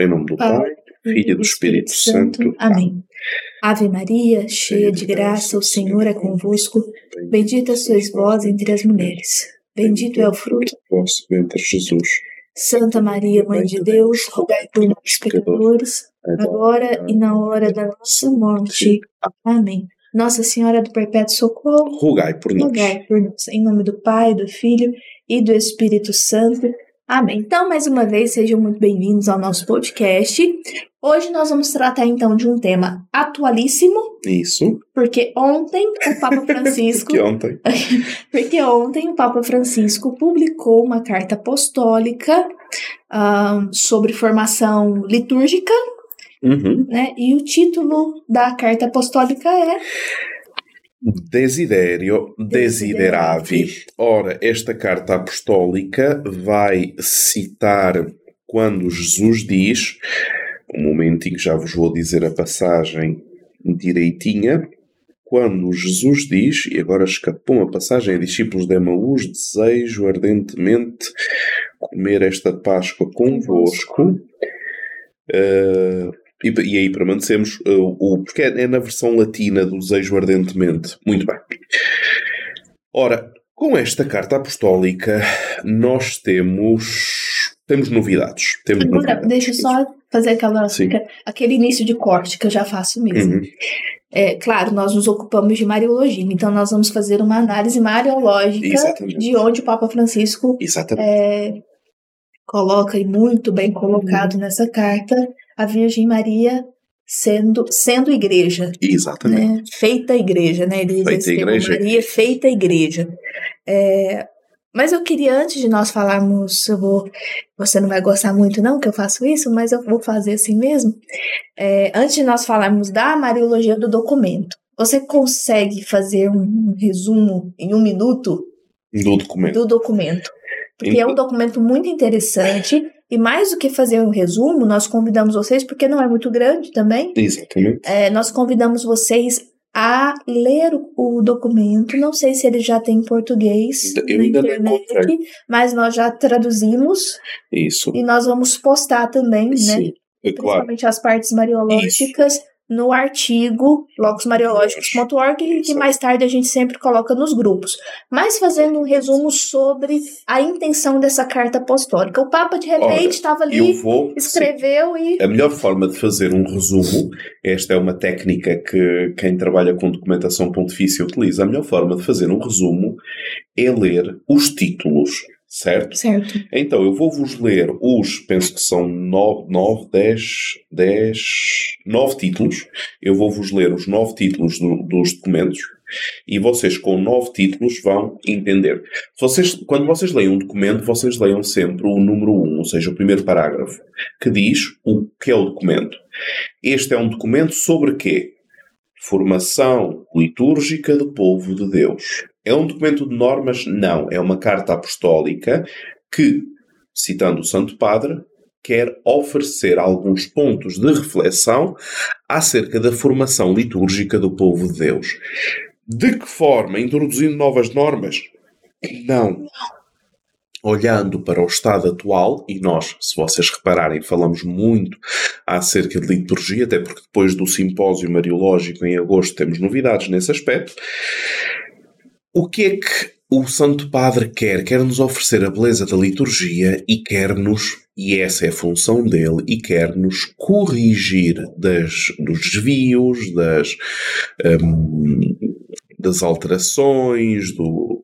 Em nome do Pai, do Filho e do Espírito Santo. Amém. Ave Maria, cheia de graça, o Senhor é convosco. Bendita sois vós entre as mulheres. Bendito é o fruto do vosso ventre, Jesus. Santa Maria, Mãe de Deus, rogai por nós pecadores, agora e na hora da nossa morte. Amém. Nossa Senhora do Perpétuo Socorro, rogai por nós. Rogai por nós. Em nome do Pai, do Filho e do Espírito Santo. Amém. Então, mais uma vez, sejam muito bem-vindos ao nosso podcast. Hoje nós vamos tratar então de um tema atualíssimo. Isso. Porque ontem o Papa Francisco. que ontem. porque ontem o Papa Francisco publicou uma carta apostólica uh, sobre formação litúrgica. Uhum. Né? E o título da carta apostólica é Desiderio desideravi. Ora, esta carta apostólica vai citar quando Jesus diz, um momentinho que já vos vou dizer a passagem direitinha, quando Jesus diz, e agora escapou a passagem a discípulos de Emaús, desejo ardentemente comer esta Páscoa convosco. Uh, e, e aí permanecemos, uh, o, porque é, é, na versão latina do desejo ardentemente. Muito bem. Ora, com esta carta apostólica, nós temos. Temos novidades. Temos Agora, novidades. deixa eu só fazer aquela, aquele início de corte que eu já faço mesmo. Uhum. É, claro, nós nos ocupamos de Mariologia, então nós vamos fazer uma análise mariológica Exatamente. de onde o Papa Francisco é, coloca, e muito bem colocado uhum. nessa carta, a Virgem Maria sendo, sendo igreja. Exatamente. Né? Feita igreja, né? Ele feita igreja. Maria, feita igreja. É, mas eu queria, antes de nós falarmos, eu vou, você não vai gostar muito não que eu faço isso, mas eu vou fazer assim mesmo. É, antes de nós falarmos da Mariologia do documento, você consegue fazer um resumo em um minuto do documento? Do documento. Porque então... é um documento muito interessante e mais do que fazer um resumo, nós convidamos vocês, porque não é muito grande também. Exatamente. É, nós convidamos vocês a ler o documento. Não sei se ele já tem em português Eu na internet, mas nós já traduzimos. Isso. E nós vamos postar também, Sim, né? É claro. Principalmente as partes mariológicas. Isso no artigo logosmariológicos.org que mais tarde a gente sempre coloca nos grupos. Mas fazendo um resumo sobre a intenção dessa carta apostólica. O Papa, de repente, estava ali, vou, escreveu sim. e. A melhor forma de fazer um resumo, esta é uma técnica que quem trabalha com documentação pontifícia utiliza. A melhor forma de fazer um resumo é ler os títulos certo? Certo. Então, eu vou-vos ler os, penso que são 9, 9 10, 10, 9 títulos. Eu vou-vos ler os 9 títulos do, dos documentos e vocês com 9 títulos vão entender. Vocês, quando vocês leem um documento, vocês leiam sempre o número 1, ou seja, o primeiro parágrafo, que diz o que é o documento. Este é um documento sobre quê? Formação litúrgica do povo de Deus. É um documento de normas? Não. É uma carta apostólica que, citando o Santo Padre, quer oferecer alguns pontos de reflexão acerca da formação litúrgica do povo de Deus. De que forma? Introduzindo novas normas? Não. Olhando para o estado atual, e nós, se vocês repararem, falamos muito acerca de liturgia, até porque depois do simpósio mariológico em agosto temos novidades nesse aspecto. O que é que o Santo Padre quer? Quer nos oferecer a beleza da liturgia e quer-nos, e essa é a função dele, e quer-nos corrigir das, dos desvios, das, um, das alterações, do,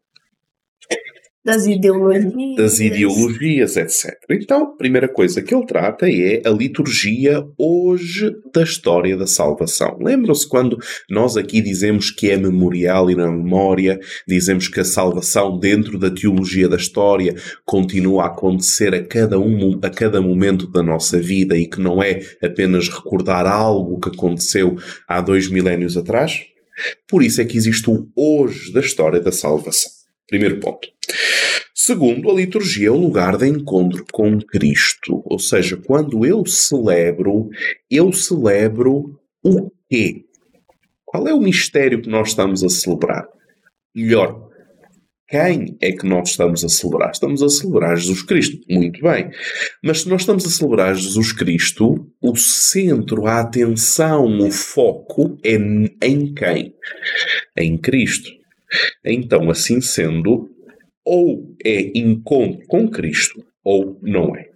das ideologias. Das ideologias, etc. Então, a primeira coisa que ele trata é a liturgia hoje da história da salvação. Lembram-se quando nós aqui dizemos que é memorial e na memória, dizemos que a salvação dentro da teologia da história continua a acontecer a cada, um, a cada momento da nossa vida e que não é apenas recordar algo que aconteceu há dois milénios atrás? Por isso é que existe o hoje da história da salvação. Primeiro ponto. Segundo, a liturgia é o lugar de encontro com Cristo. Ou seja, quando eu celebro, eu celebro o quê? Qual é o mistério que nós estamos a celebrar? Melhor, quem é que nós estamos a celebrar? Estamos a celebrar Jesus Cristo. Muito bem. Mas se nós estamos a celebrar Jesus Cristo, o centro, a atenção, o foco é em quem? Em Cristo. Então, assim sendo, ou é encontro com Cristo, ou não é.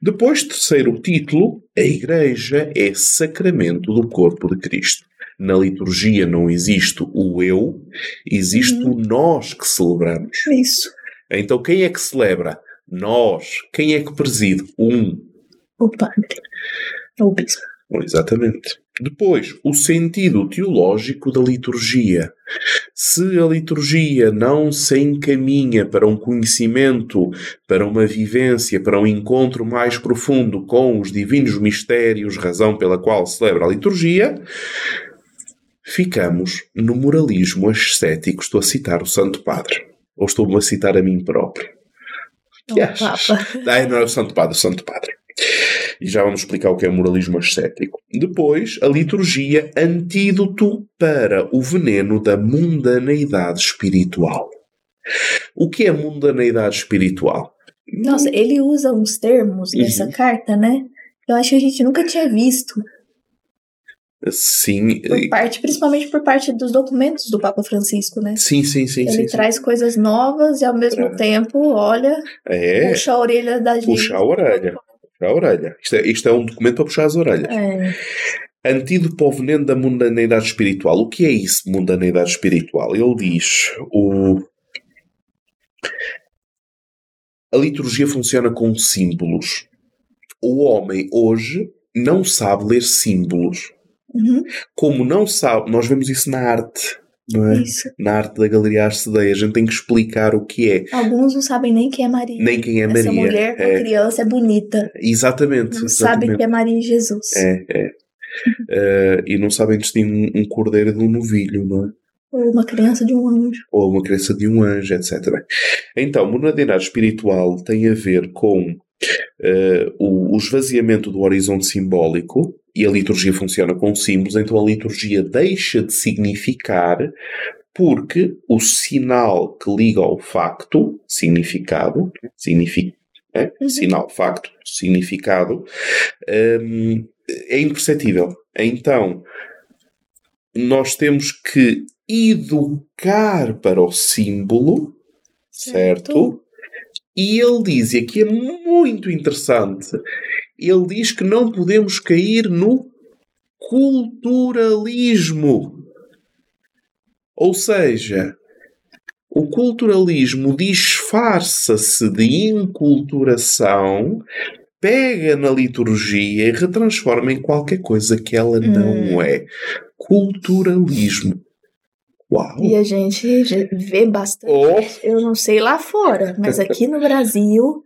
Depois, terceiro título, a Igreja é sacramento do corpo de Cristo. Na liturgia não existe o eu, existe o nós que celebramos. Isso. Então quem é que celebra? Nós. Quem é que preside? Um. O padre. O bispo. Exatamente. Depois, o sentido teológico da liturgia. Se a liturgia não se encaminha para um conhecimento, para uma vivência, para um encontro mais profundo com os divinos mistérios, razão pela qual se celebra a liturgia, ficamos no moralismo ascético. Estou a citar o Santo Padre. Ou estou-me a citar a mim próprio? Que achas? Ah, não é o Santo Padre, o Santo Padre. E já vamos explicar o que é moralismo ascético. Depois, a liturgia antídoto para o veneno da mundaneidade espiritual. O que é mundaneidade espiritual? Nossa, ele usa uns termos nessa Uhum. carta, né? Eu acho que a gente nunca tinha visto. Sim, Por parte, principalmente por parte dos documentos do Papa Francisco, né? sim, sim, sim. Ele sim, sim. traz coisas novas e ao mesmo É. tempo, olha, É, puxa a orelha da gente. puxa a orelha. Puxa a orelha. Isto é, isto é um documento para puxar as orelhas. É. Antídoto para o veneno da mundaneidade espiritual. O que é isso, mundaneidade espiritual? Ele diz: o... a liturgia funciona com símbolos. O homem hoje não sabe ler símbolos. Uhum, Como não sabe, nós vemos isso na arte, não é? isso. Na arte da Galeria Arcedeia. A gente tem que explicar o que é, Alguns não sabem nem quem é Maria. nem quem é Essa Maria. mulher com É, criança é bonita. exatamente. Não sabe exatamente. que é Maria e Jesus. É, é. Eh, e não sabem distinguir um, um cordeiro de um novilho, não é? Ou uma criança de um anjo. Ou uma crença de um anjo, etc. Bem, Então, monadinidade espiritual tem a ver com eh, o, o esvaziamento do horizonte simbólico e a liturgia funciona com símbolos, então a liturgia deixa de significar porque o sinal que liga ao facto, significado, significa, é? Uhum. sinal, facto, significado, hum, é imperceptível. Então, nós temos que educar para o símbolo, certo? Certo. E ele diz, e aqui é muito interessante, ele diz que não podemos cair no culturalismo. Ou seja, o culturalismo disfarça-se de inculturação, pega na liturgia e retransforma em qualquer coisa que ela não Hum. é. Culturalismo. Uau! E a gente vê bastante. Oh, Eu não sei lá fora, mas aqui no Brasil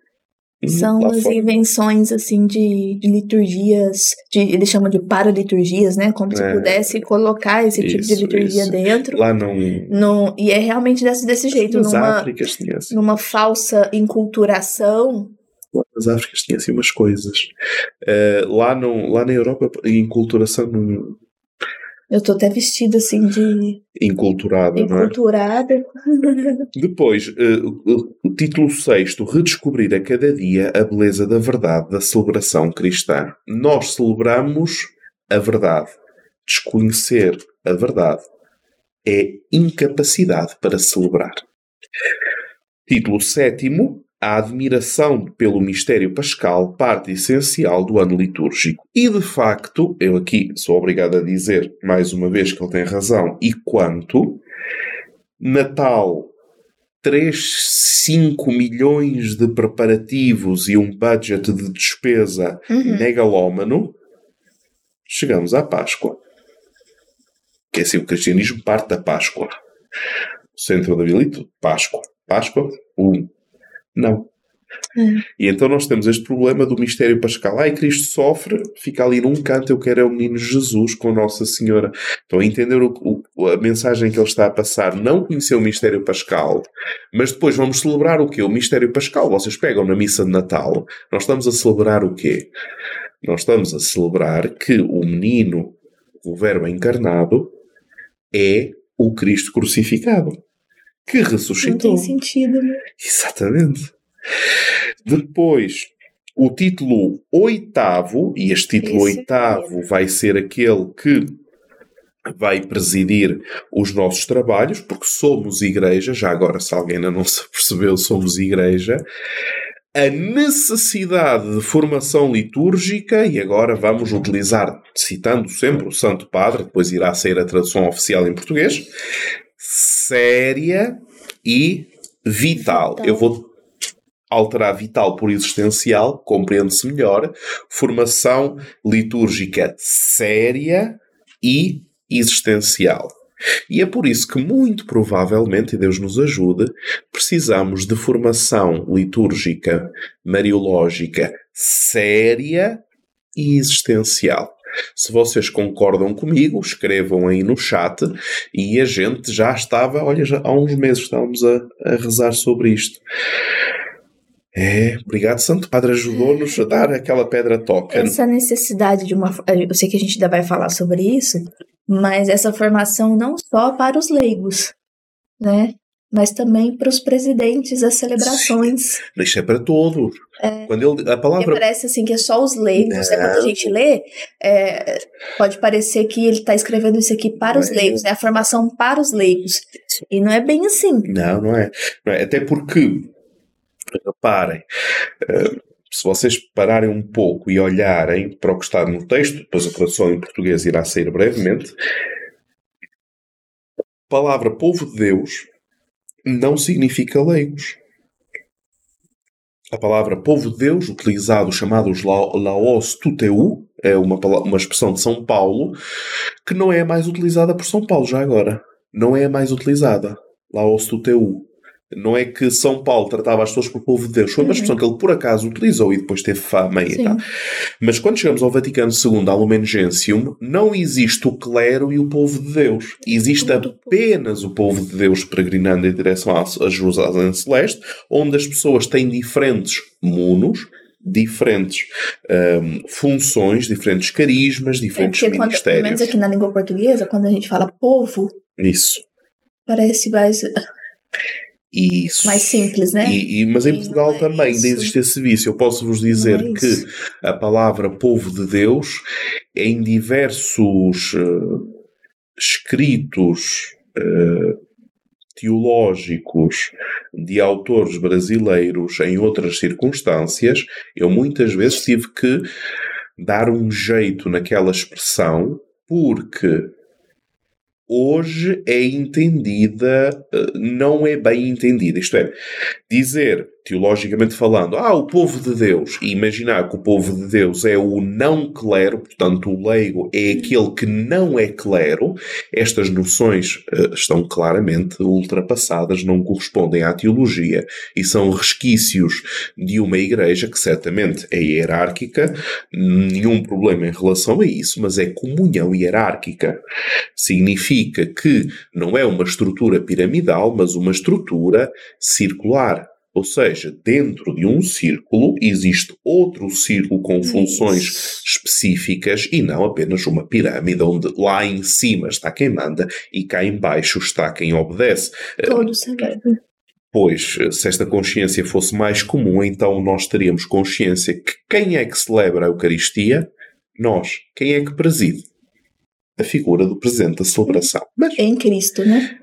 são Hum, lá umas fora. invenções assim de, de liturgias, de, eles chamam de paraliturgias, né? Como se É. pudesse colocar esse tipo de Isso, liturgia isso. dentro. Lá não. No, e é realmente desse, desse jeito, Nas numa, Áfricas tinha assim. numa falsa inculturação. Lá nas Áfricas tinha assim umas coisas. Eh, lá, não, lá na Europa, enculturação não. Eu tô até vestida assim de Enculturada, não é? enculturada. Depois, o- o título sexto, redescobrir a cada dia a beleza da verdade da celebração cristã. Nós celebramos a verdade. Desconhecer a verdade é incapacidade para celebrar. Título sétimo, a admiração pelo mistério pascal, parte essencial do ano litúrgico. E de facto, eu aqui sou obrigado a dizer mais uma vez que ele tem razão, e quanto, Natal 3, 5 milhões de preparativos e um budget de despesa Uhum. megalómano, chegamos à Páscoa. Que é assim, o cristianismo parte da Páscoa. O centro da Vilito, Páscoa. Páscoa, um. Não. É. E então nós temos este problema do mistério pascal. Ai, Cristo sofre, fica ali num canto, eu quero é o menino Jesus com Nossa Senhora. Então, a entender o, o- a mensagem que ele está a passar, não conhecer o mistério pascal, mas depois vamos celebrar o quê? O mistério pascal. Vocês pegam na missa de Natal, nós estamos a celebrar o quê? Nós estamos a celebrar que o menino, o Verbo encarnado, é o Cristo crucificado. Que ressuscitou. Não tem sentido, né? Exatamente. Depois, o título oitavo, e este título Esse oitavo vai ser aquele que vai presidir os nossos trabalhos, porque somos igreja, já agora se alguém ainda não se percebeu, somos igreja, a necessidade de formação litúrgica, e agora vamos utilizar, citando sempre o Santo Padre, depois irá sair a tradução oficial em português, séria e vital. Vital. Eu vou alterar vital por existencial, compreende-se melhor, formação litúrgica séria e existencial. E é por isso que, muito provavelmente, e Deus nos ajude, precisamos de formação litúrgica, mariológica séria e existencial. Se vocês concordam comigo, escrevam aí no chat e a gente já estava, olha, já há uns meses estávamos a, a rezar sobre isto. É, obrigado, Santo Padre, ajudou-nos a dar aquela pedra toca. Essa necessidade de uma. Eu sei que a gente ainda vai falar sobre isso, mas essa formação não só para os leigos, né? Mas também para os presidentes das celebrações. Isso é para todos. Quando ele, a palavra parece assim que é só os leigos. Né? Quando a Não. gente lê, é, pode parecer que ele está escrevendo isso aqui para os Não é. leigos, né? A formação para os leigos. E não é bem assim. Não, não é. Não é. Até porque, reparem, eh, se vocês pararem um pouco e olharem para o que está no texto, depois a tradução em português irá sair brevemente, a palavra povo de Deus não significa leigos. A palavra povo de Deus, utilizado chamados la- laos tuteu, é uma, uma expressão de São Paulo, que não é mais utilizada por São Paulo já agora. Não é mais utilizada. Laos tuteu. Não é que São Paulo tratava as pessoas por povo de Deus. Foi uma Uhum. expressão que ele por acaso utilizou e depois teve fama e tal. Mas quando chegamos ao Vaticano II, ao Lumen Gentium, não existe o clero e o povo de Deus. Existe apenas o povo de Deus peregrinando em direção a Jerusalém Celeste, onde as pessoas têm diferentes munos, diferentes hum, funções, diferentes carismas, É diferentes porque, quando, pelo menos ministérios. aqui na língua portuguesa, quando a gente fala povo, Isso. parece mais, Isso. mais simples, né? E, e- mas em Portugal é também ainda isso. existe esse vício. Eu posso vos dizer é que a palavra povo de Deus, em diversos eh, escritos eh, teológicos de autores brasileiros em outras circunstâncias, eu muitas vezes tive que dar um jeito naquela expressão porque hoje é entendida, eh, não é bem entendida. Isto é, dizer, teologicamente falando, ah, o povo de Deus, e imaginar que o povo de Deus é o não clero, portanto, o leigo é aquele que não é clero, estas noções eh, estão claramente ultrapassadas, não correspondem à teologia e são resquícios de uma igreja que certamente é hierárquica, nenhum problema em relação a isso, mas é comunhão hierárquica. Significa que não é uma estrutura piramidal, mas uma estrutura circular. Ou seja, dentro de um círculo existe outro círculo com funções Isso. específicas e não apenas uma pirâmide onde lá em cima está quem manda e cá em baixo está quem obedece. Todo severo. Pois, se esta consciência fosse mais comum, então nós teríamos consciência que quem é que celebra a Eucaristia? Nós. Quem é que preside? A figura do presidente da celebração. Mas Em Cristo, né?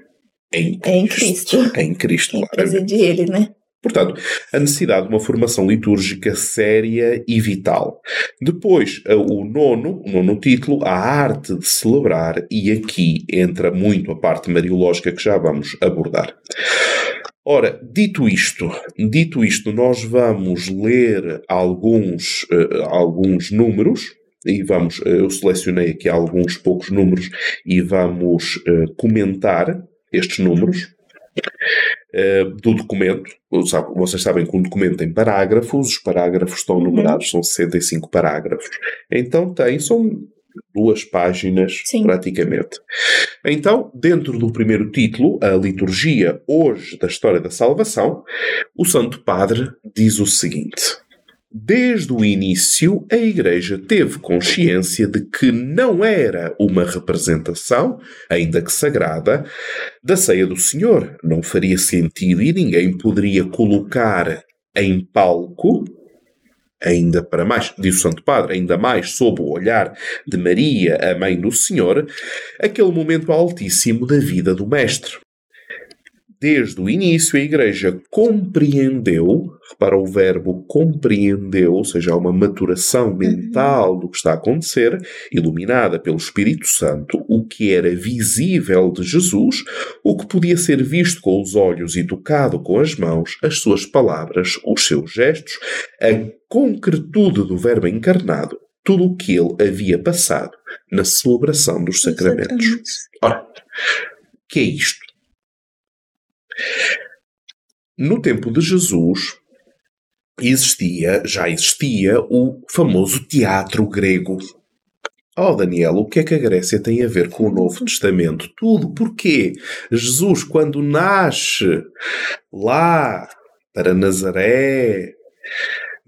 em É em Cristo. Em Cristo, Quem preside ele, né? Portanto, a necessidade de uma formação litúrgica séria e vital. Depois, o nono, o nono título, a arte de celebrar, e aqui entra muito a parte mariológica que já vamos abordar. Ora, dito isto, dito isto, nós vamos ler alguns, eh, alguns números, e vamos, eh, eu selecionei aqui alguns poucos números, e vamos eh, comentar estes números eh, do documento. Vocês sabem que um documento tem parágrafos, os parágrafos estão numerados, são 65 parágrafos. Então tem, são duas páginas Sim. praticamente. Então, dentro do primeiro título, a liturgia hoje da história da salvação, o Santo Padre diz o seguinte: Desde o início, a Igreja teve consciência de que não era uma representação, ainda que sagrada, da ceia do Senhor. Não faria sentido e ninguém poderia colocar em palco, ainda para mais, diz o Santo Padre, ainda mais sob o olhar de Maria, a mãe do Senhor, aquele momento altíssimo da vida do Mestre desde o início a Igreja compreendeu, repara o verbo compreendeu, ou seja, há uma maturação uhum. mental do que está a acontecer, iluminada pelo Espírito Santo, o que era visível de Jesus, o que podia ser visto com os olhos e tocado com as mãos, as suas palavras, os seus gestos, a concretude do Verbo encarnado, tudo o que ele havia passado na celebração dos sacramentos. Ora, que é isto? No tempo de Jesus, existia, já existia, o famoso teatro grego. Oh, Daniel, o que é que a Grécia tem a ver com o Novo Testamento? Tudo. Porquê? Jesus, quando nasce lá para Nazaré,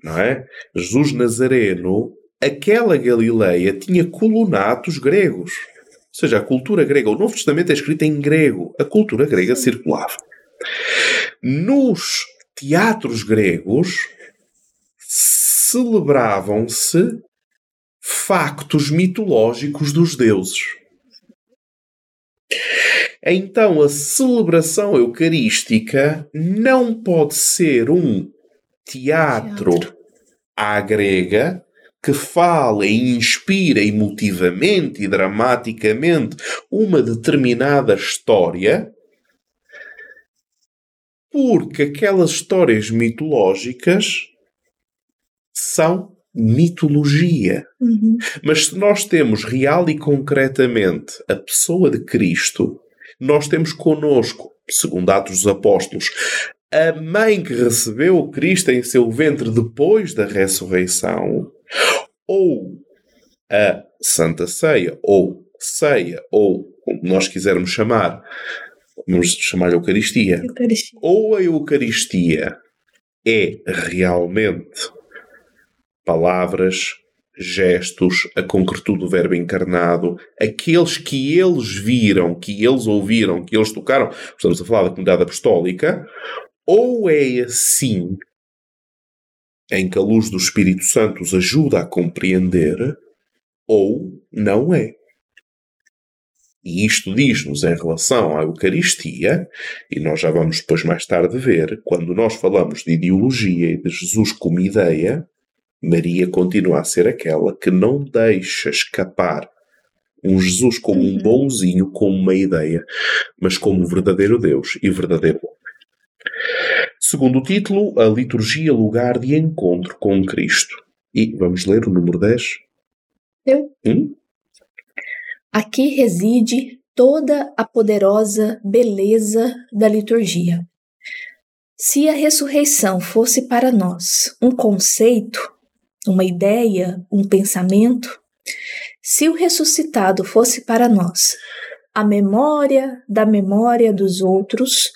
não é? Jesus Nazareno, aquela Galileia tinha colonatos gregos. Ou seja, a cultura grega. O Novo Testamento é escrito em grego. A cultura grega circulava. Nos teatros gregos celebravam-se factos mitológicos dos deuses. Então, a celebração eucarística não pode ser um teatro, teatro. à grega que fala e inspira emotivamente e dramaticamente uma determinada história porque aquelas histórias mitológicas são mitologia. Uhum. Mas se nós temos real e concretamente a pessoa de Cristo, nós temos connosco, segundo Atos dos Apóstolos, a mãe que recebeu Cristo em seu ventre depois da ressurreição, ou a Santa Ceia, ou ceia, ou como nós quisermos chamar, vamos chamar-lhe Eucaristia. Eucaristia. Ou a Eucaristia é realmente palavras, gestos, a concretude do Verbo encarnado, aqueles que eles viram, que eles ouviram, que eles tocaram, estamos a falar da comunidade apostólica, ou é assim em que a luz do Espírito Santo os ajuda a compreender, ou não é. E isto diz-nos em relação à Eucaristia, e nós já vamos depois mais tarde ver, quando nós falamos de ideologia e de Jesus como ideia, Maria continua a ser aquela que não deixa escapar um Jesus como um uhum. bonzinho, como uma ideia, mas como verdadeiro Deus e verdadeiro homem. Segundo o título, a liturgia lugar de encontro com Cristo. E vamos ler o número 10? Eu? Hum? Aqui reside toda a poderosa beleza da liturgia. Se a ressurreição fosse para nós um conceito, uma ideia, um pensamento, se o ressuscitado fosse para nós a memória da memória dos outros,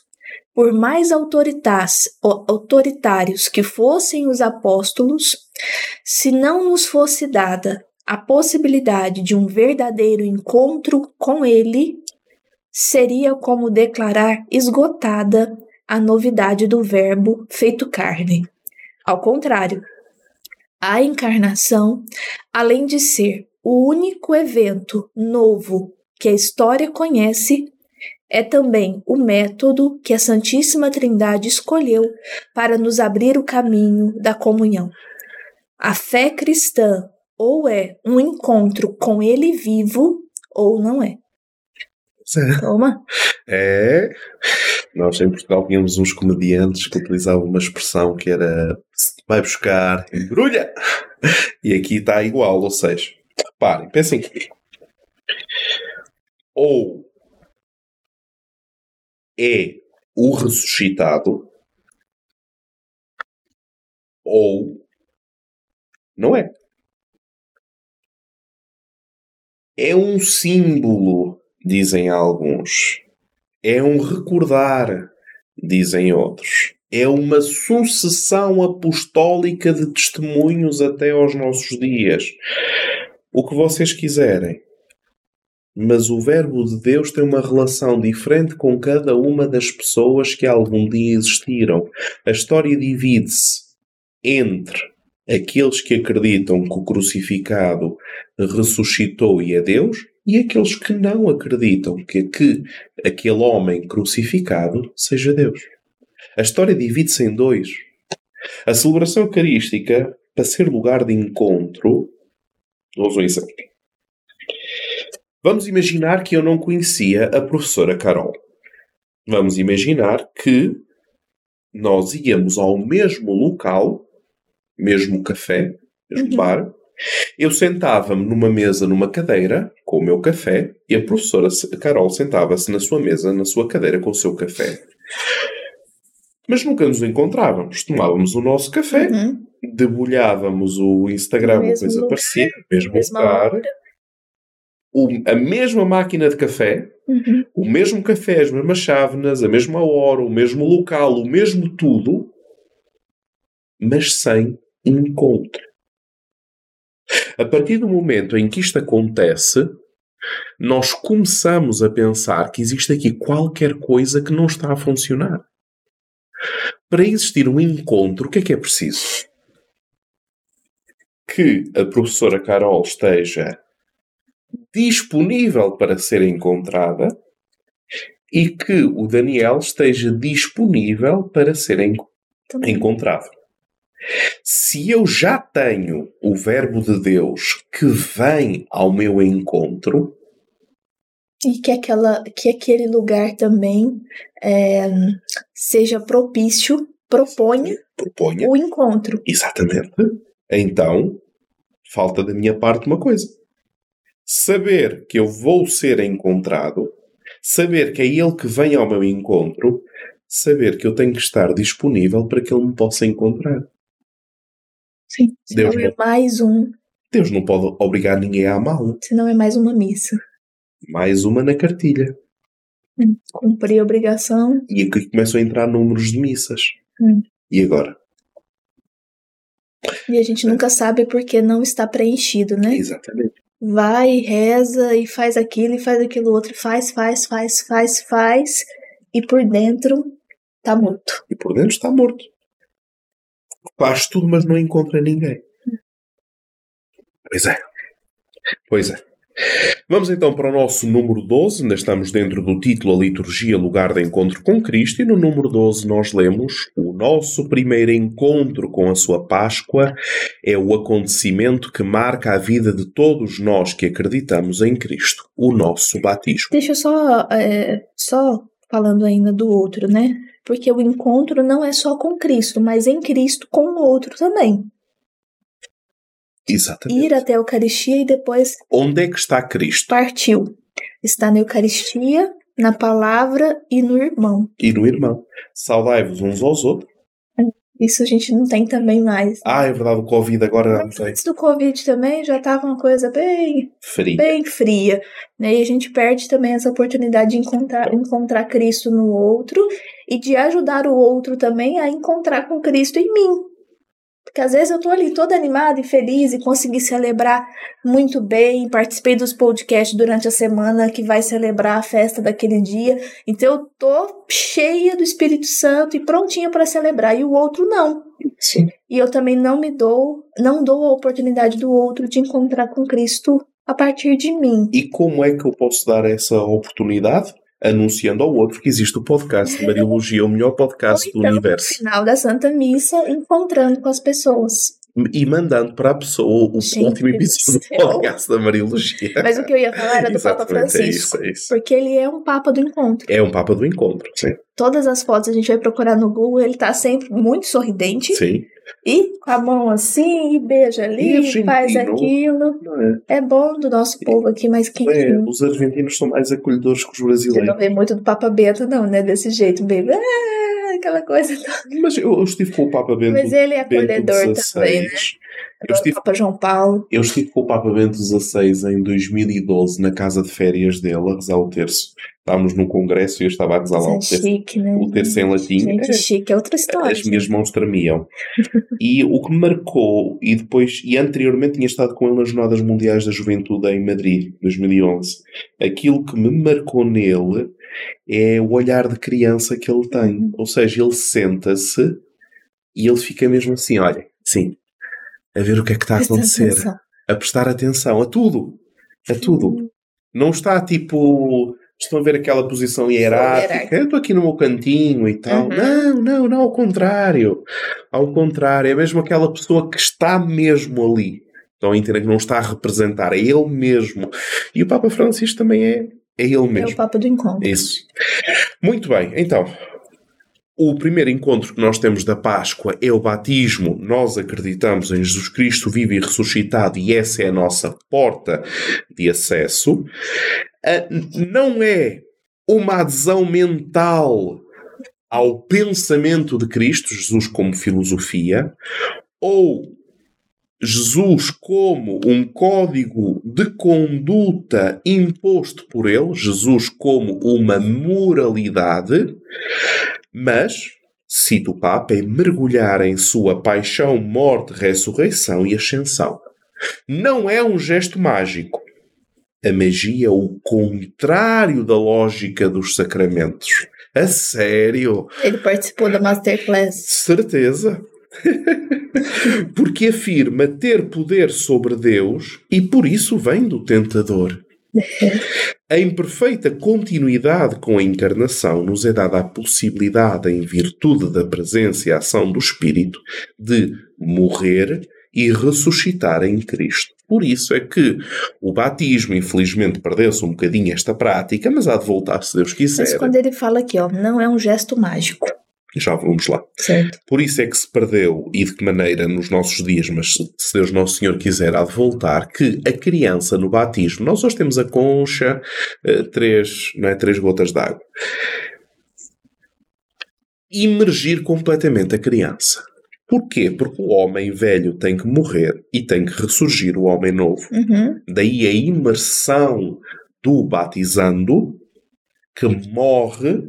por mais autoritários que fossem os apóstolos, se não nos fosse dada a possibilidade de um verdadeiro encontro com Ele seria como declarar esgotada a novidade do Verbo feito carne. Ao contrário, a encarnação, além de ser o único evento novo que a história conhece, é também o método que a Santíssima Trindade escolheu para nos abrir o caminho da comunhão. A fé cristã ou é um encontro com ele vivo, ou não é. Toma. É. Nós em Portugal tínhamos uns comediantes que utilizavam uma expressão que era vai buscar, embrulha! E aqui está igual, ou seja, reparem, pensem que ou é o ressuscitado ou não é é um símbolo, dizem alguns. É um recordar, dizem outros. É uma sucessão apostólica de testemunhos até aos nossos dias. O que vocês quiserem. Mas o Verbo de Deus tem uma relação diferente com cada uma das pessoas que algum dia existiram. A história divide-se entre aqueles que acreditam que o crucificado ressuscitou e é Deus e aqueles que não acreditam que, que aquele homem crucificado seja Deus. A história divide-se em dois. A celebração eucarística, para ser lugar de encontro, vamos um exemplo. Vamos imaginar que eu não conhecia a professora Carol. Vamos imaginar que nós íamos ao mesmo local, mesmo café, mesmo uhum. bar, eu sentava-me numa mesa, numa cadeira, com o meu café, e a professora Carol sentava-se na sua mesa, na sua cadeira, com o seu café. Mas nunca nos encontrávamos. Tomávamos o nosso café, uhum. debulhávamos o Instagram, uma coisa lugar, parecida, mesmo lugar. O, a mesma máquina de café, uhum. o mesmo café, as mesmas chávenas, a mesma hora, o mesmo local, o mesmo tudo, mas sem encontro. A partir do momento em que isto acontece, nós começamos a pensar que existe aqui qualquer coisa que não está a funcionar. Para existir um encontro, o que é que é preciso? Que a professora Carol esteja disponível para ser encontrada e que o Daniel esteja disponível para ser encontrado. Se eu já tenho o Verbo de Deus que vem ao meu encontro. E que, aquela, que aquele lugar também é, seja propício, proponha, proponha o encontro. Exatamente. Então, falta da minha parte uma coisa: saber que eu vou ser encontrado, saber que é Ele que vem ao meu encontro, saber que eu tenho que estar disponível para que Ele me possa encontrar. Sim, Deus não é mais um. Deus não pode obrigar ninguém a amá-lo. Senão é mais uma missa. Mais uma na cartilha. Hum, cumprir a obrigação. E aqui começam a entrar números de missas. Hum. E agora? E a gente nunca sabe porque não está preenchido, né? Exatamente. Vai, reza e faz aquilo e faz aquilo outro, faz, faz, faz, faz, faz, e por dentro tá morto. E por dentro está morto faz tudo, mas não encontra ninguém. Pois é. Pois é. Vamos então para o nosso número 12, ainda estamos dentro do título A Liturgia Lugar de Encontro com Cristo, e no número 12 nós lemos: O nosso primeiro encontro com a Sua Páscoa é o acontecimento que marca a vida de todos nós que acreditamos em Cristo, o nosso batismo. Deixa eu só, é, só falando ainda do outro, né? porque o encontro não é só com Cristo, mas em Cristo com o outro também. Exatamente. Ir até a Eucaristia e depois. Onde é que está Cristo? Partiu. Está na Eucaristia, na palavra e no irmão. E no irmão. Saudai-vos uns aos outros isso a gente não tem também mais. Né? Ah, é verdade, o Covid agora Mas Antes do Covid também já estava uma coisa bem fria. Bem fria. Né? E a gente perde também essa oportunidade de encontrar, encontrar Cristo no outro e de ajudar o outro também a encontrar com Cristo em mim. Porque às vezes eu tô ali toda animada e feliz e consegui celebrar muito bem, participei dos podcasts durante a semana que vai celebrar a festa daquele dia. Então eu tô cheia do Espírito Santo e prontinha para celebrar e o outro não. Sim. E eu também não me dou, não dou a oportunidade do outro de encontrar com Cristo a partir de mim. E como é que eu posso dar essa oportunidade? Anunciando ao outro que existe o podcast de Mariologia, o melhor podcast então, do universo. No final da Santa Missa, encontrando com as pessoas. E mandando para a pessoa o Gente, último episódio do podcast da Mariologia. Mas o que eu ia falar era do Papa Francisco. É isso, é isso. Porque ele é um Papa do encontro. É um Papa do encontro, sim. Todas as fotos a gente vai procurar no Google, ele tá sempre muito sorridente. Sim. E com a mão assim, e beija ali, e faz aquilo. É. é. bom do nosso povo aqui, mais quentinho. É, os argentinos são mais acolhedores que os brasileiros. Você não vê muito do Papa Bento, não, né? Desse jeito. Ah, aquela coisa. Mas eu, eu estive com o Papa Bento Mas ele é acolhedor também, né? Eu estive, Papa João Paulo. eu estive com o Papa Bento XVI em 2012 na casa de férias dele a rezar o terço. Estávamos num congresso e eu estava a rezar lá o terço, chique, né? o terço em latim. Gente, É, chique é outra história. as minhas mãos tremiam. e o que me marcou, e depois, e anteriormente tinha estado com ele nas Jornadas Mundiais da Juventude em Madrid, 2011. Aquilo que me marcou nele é o olhar de criança que ele tem. Ou seja, ele senta-se e ele fica mesmo assim, olha, sim, a ver o que é que está a acontecer, a prestar atenção a tudo, a tudo. Não está tipo. Estão a ver aquela posição hierárquica. Eu estou aqui no meu cantinho e tal. Uhum. Não, não, não, ao contrário. Ao contrário, é mesmo aquela pessoa que está mesmo ali. Estão a entender que não está a representar, é ele mesmo. E o Papa Francisco também é, é ele É mesmo. o Papa do Encontro. Isso. Muito bem, então. O primeiro encontro que nós temos da Páscoa é o batismo. Nós acreditamos em Jesus Cristo vivo e ressuscitado e essa é a nossa porta de acesso. Ah, não é uma adesão mental ao pensamento de Cristo, Jesus como filosofia, ou Jesus como um código de conduta imposto por ele, Jesus como uma moralidade, mas, cita o Papa, é mergulhar em sua paixão, morte, ressurreição e ascensão. Não é um gesto mágico. A magia é o contrário da lógica dos sacramentos. A sério? Ele participou da Masterclass. Certeza. Porque afirma ter poder sobre Deus e por isso vem do tentador. Em perfeita continuidade com a encarnação, nos é dada a possibilidade, em virtude da presença e ação do Espírito, de morrer e ressuscitar em Cristo. Por isso é que o batismo, infelizmente, perdeu-se um bocadinho esta prática, mas há de voltar se Deus quiser. Mas quando ele fala aqui, ó, não é um gesto mágico. Já vamos lá. Certo. Por isso é que se perdeu, e de que maneira nos nossos dias, mas se Deus Nosso Senhor quiser, há de voltar, que a criança no batismo, nós hoje temos a concha, eh, três, não é, três gotas de água, imergir completamente a criança. Porquê? Porque o homem velho tem que morrer e tem que ressurgir o homem novo. Uhum. Daí a imersão do batizando que morre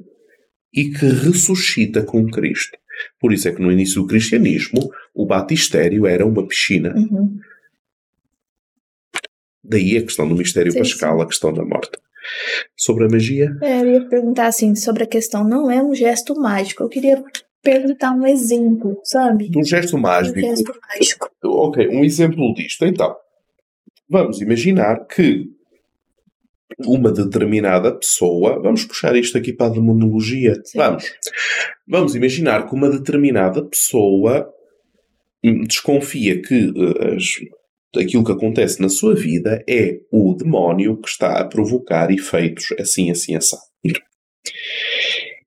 e que ressuscita com Cristo. Por isso é que no início do cristianismo o batistério era uma piscina. Uhum. Daí a questão do mistério Sim, pascal, a questão da morte. Sobre a magia, É, eu ia perguntar assim sobre a questão, não é um gesto mágico. Eu queria perguntar um exemplo, sabe? um gesto Um mágico. gesto mágico. Ok, um exemplo disto. Então, vamos imaginar que uma determinada pessoa, vamos puxar isto aqui para a demonologia. Sim. Vamos. Vamos imaginar que uma determinada pessoa hum, desconfia que eh, as- aquilo que acontece na sua vida é o demónio que está a provocar efeitos assim, assim, assim.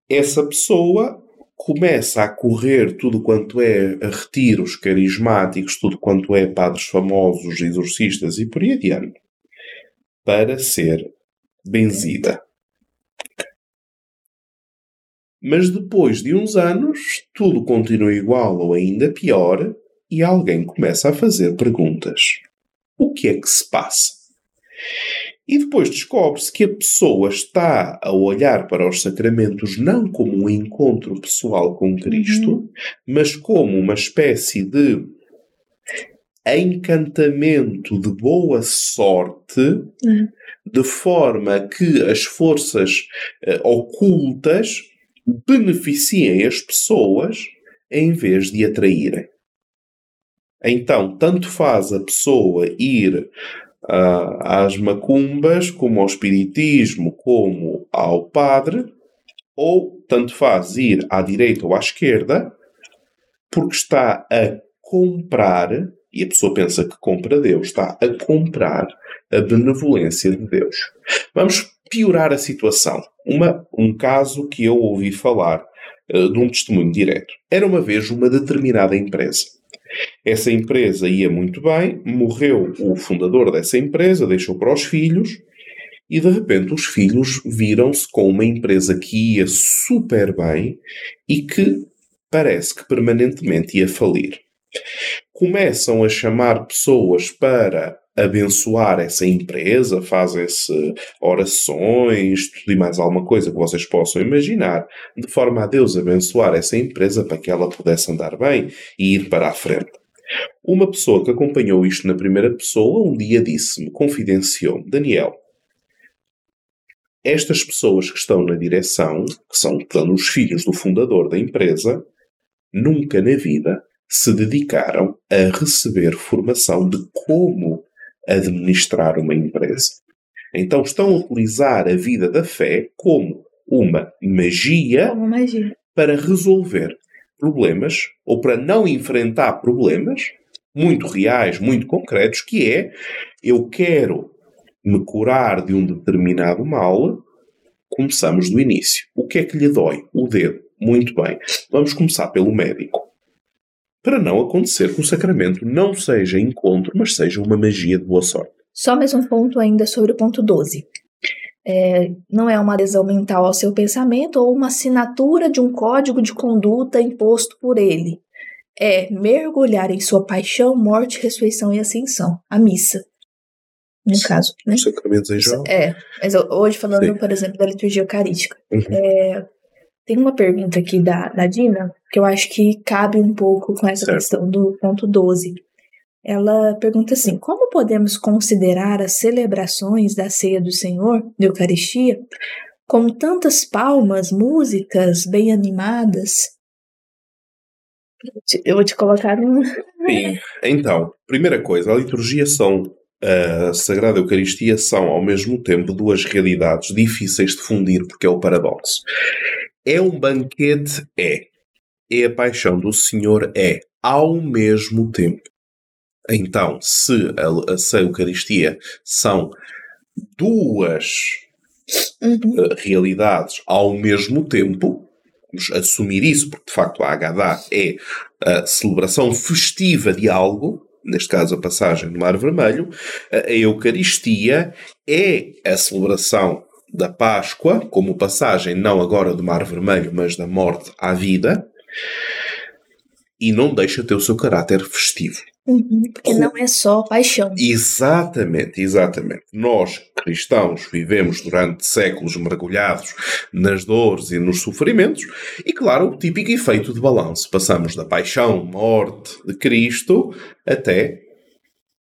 Essa pessoa começa a correr tudo quanto é a retiros carismáticos, tudo quanto é padres famosos, exorcistas e por aí adiante, para ser benzida. Mas depois de uns anos, tudo continua igual ou ainda pior e alguém começa a fazer perguntas. O que é que se passa? E depois descobre-se que a pessoa está a olhar para os sacramentos não como um encontro pessoal com Cristo, mas como uma espécie de encantamento de boa sorte, Uhum. de forma que as forças eh, ocultas beneficiem as pessoas em vez de atraírem. Então, tanto faz a pessoa ir ah, às macumbas, como ao espiritismo, como ao padre, ou tanto faz ir à direita ou à esquerda, porque está a comprar, e a pessoa pensa que compra Deus, está a comprar a benevolência de Deus. Vamos piorar a situação. Uma, um caso que eu ouvi falar eh, de um testemunho direto. Era uma vez uma determinada empresa. Essa empresa ia muito bem, morreu o fundador dessa empresa, deixou para os filhos, E de repente os filhos viram-se com uma empresa que ia super bem e que parece que permanentemente ia falir. Começam a chamar pessoas para abençoar essa empresa, fazem-se orações, tudo e mais alguma coisa que vocês possam imaginar, de forma a Deus abençoar essa empresa para que ela pudesse andar bem e ir para a frente. Uma pessoa que acompanhou isto na primeira pessoa um dia disse-me, confidenciou-me, Daniel, estas pessoas que estão na direção, que são os filhos do fundador da empresa, nunca na vida se dedicaram a receber formação de como administrar uma empresa. Então estão a utilizar a vida da fé como uma magia, Como magia. para resolver problemas ou para não enfrentar problemas muito reais, muito concretos, que é eu quero me curar de um determinado mal, começamos do início. O que é que lhe dói? O dedo. Muito bem. Vamos começar pelo médico. Para não acontecer que o sacramento não seja encontro, mas seja uma magia de boa sorte. Só mais um ponto ainda sobre o ponto 12. É, não é uma adesão mental ao seu pensamento ou uma assinatura de um código de conduta imposto por ele. É mergulhar em sua paixão, morte, ressurreição e ascensão. A missa. No caso, né? Os sacramentos em geral. É, mas hoje falando, Sim. por exemplo, da liturgia eucarística. Uhum. É, tem uma pergunta aqui da, da Dina que eu acho que cabe um pouco com essa Certo. questão do ponto 12. Ela pergunta assim: como podemos considerar as celebrações da ceia do Senhor, da Eucaristia, com tantas palmas, músicas bem animadas? Eu vou te colocar num. Sim. Então, primeira coisa, a liturgia são a Sagrada Eucaristia são ao mesmo tempo duas realidades difíceis de fundir, porque é o paradoxo. É um banquete? É. É a paixão do Senhor? É. Ao mesmo tempo. Então, se a, a, a Eucaristia são duas Uhum. eh, realidades ao mesmo tempo, vamos assumir isso, porque de facto a Haggadah é a celebração festiva de algo, neste caso a passagem do Mar Vermelho, a a Eucaristia é a celebração da Páscoa, como passagem não agora do Mar Vermelho, mas da morte à vida, e não deixa ter o seu caráter festivo. Uhum, Porque não é só paixão. Exatamente, exatamente. Nós, cristãos, vivemos durante séculos mergulhados nas dores e nos sofrimentos, e claro, o típico efeito de balanço. Passamos da paixão, morte de Cristo até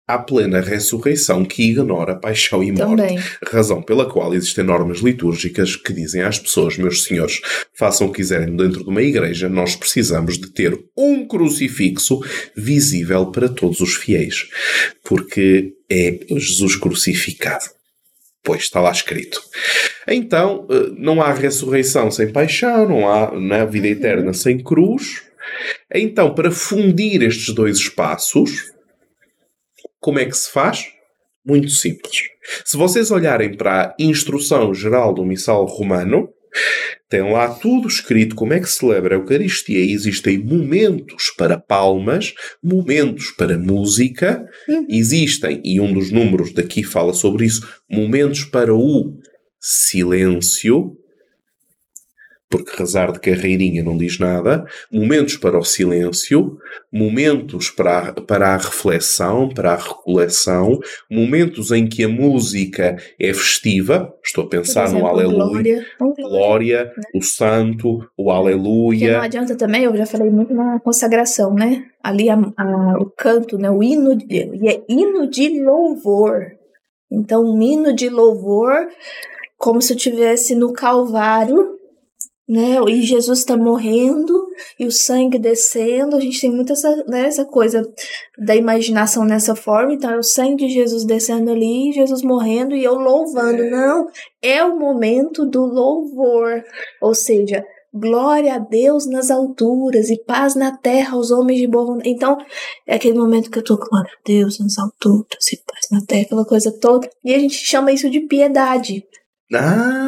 à plena ressurreição que ignora a paixão e morte. Também. Razão pela qual existem normas litúrgicas que dizem às pessoas, meus senhores, façam o que quiserem dentro de uma igreja, nós precisamos de ter um crucifixo visível para todos os fiéis. Porque é Jesus crucificado. Pois está lá escrito. Então, eh, não há ressurreição sem paixão, não há né, vida eterna sem cruz. Então, para fundir estes dois espaços, como é que se faz? Muito simples. Se vocês olharem para a instrução geral do missal romano, tem lá tudo escrito como é que se celebra a Eucaristia e existem momentos para palmas, momentos para música, existem, e um dos números daqui fala sobre isso, momentos para o silêncio, porque rezar de carreirinha não diz nada, momentos para o silêncio, momentos para a, para a reflexão, para a recoleção, momentos em que a música é festiva, estou a pensar no exemplo, Aleluia, Glória. Glória, o Santo, o Porque não Aleluia. adianta também, eu já falei muito na consagração, né? Ali a- a- o canto, né? O hino de, e é hino de louvor. Então, um hino de louvor, como se eu estivesse no Calvário, né? E Jesus está morrendo e o sangue descendo. A gente tem muito essa, né, essa coisa da imaginação nessa forma. Então, é o sangue de Jesus descendo ali, Jesus morrendo e eu louvando. Não, é o momento do louvor. Ou seja, glória a Deus nas alturas e paz na terra aos homens de boa vontade. Então, é aquele momento que eu tô, glória a Deus nas alturas e paz na terra, aquela coisa toda. E a gente chama isso de piedade Ah!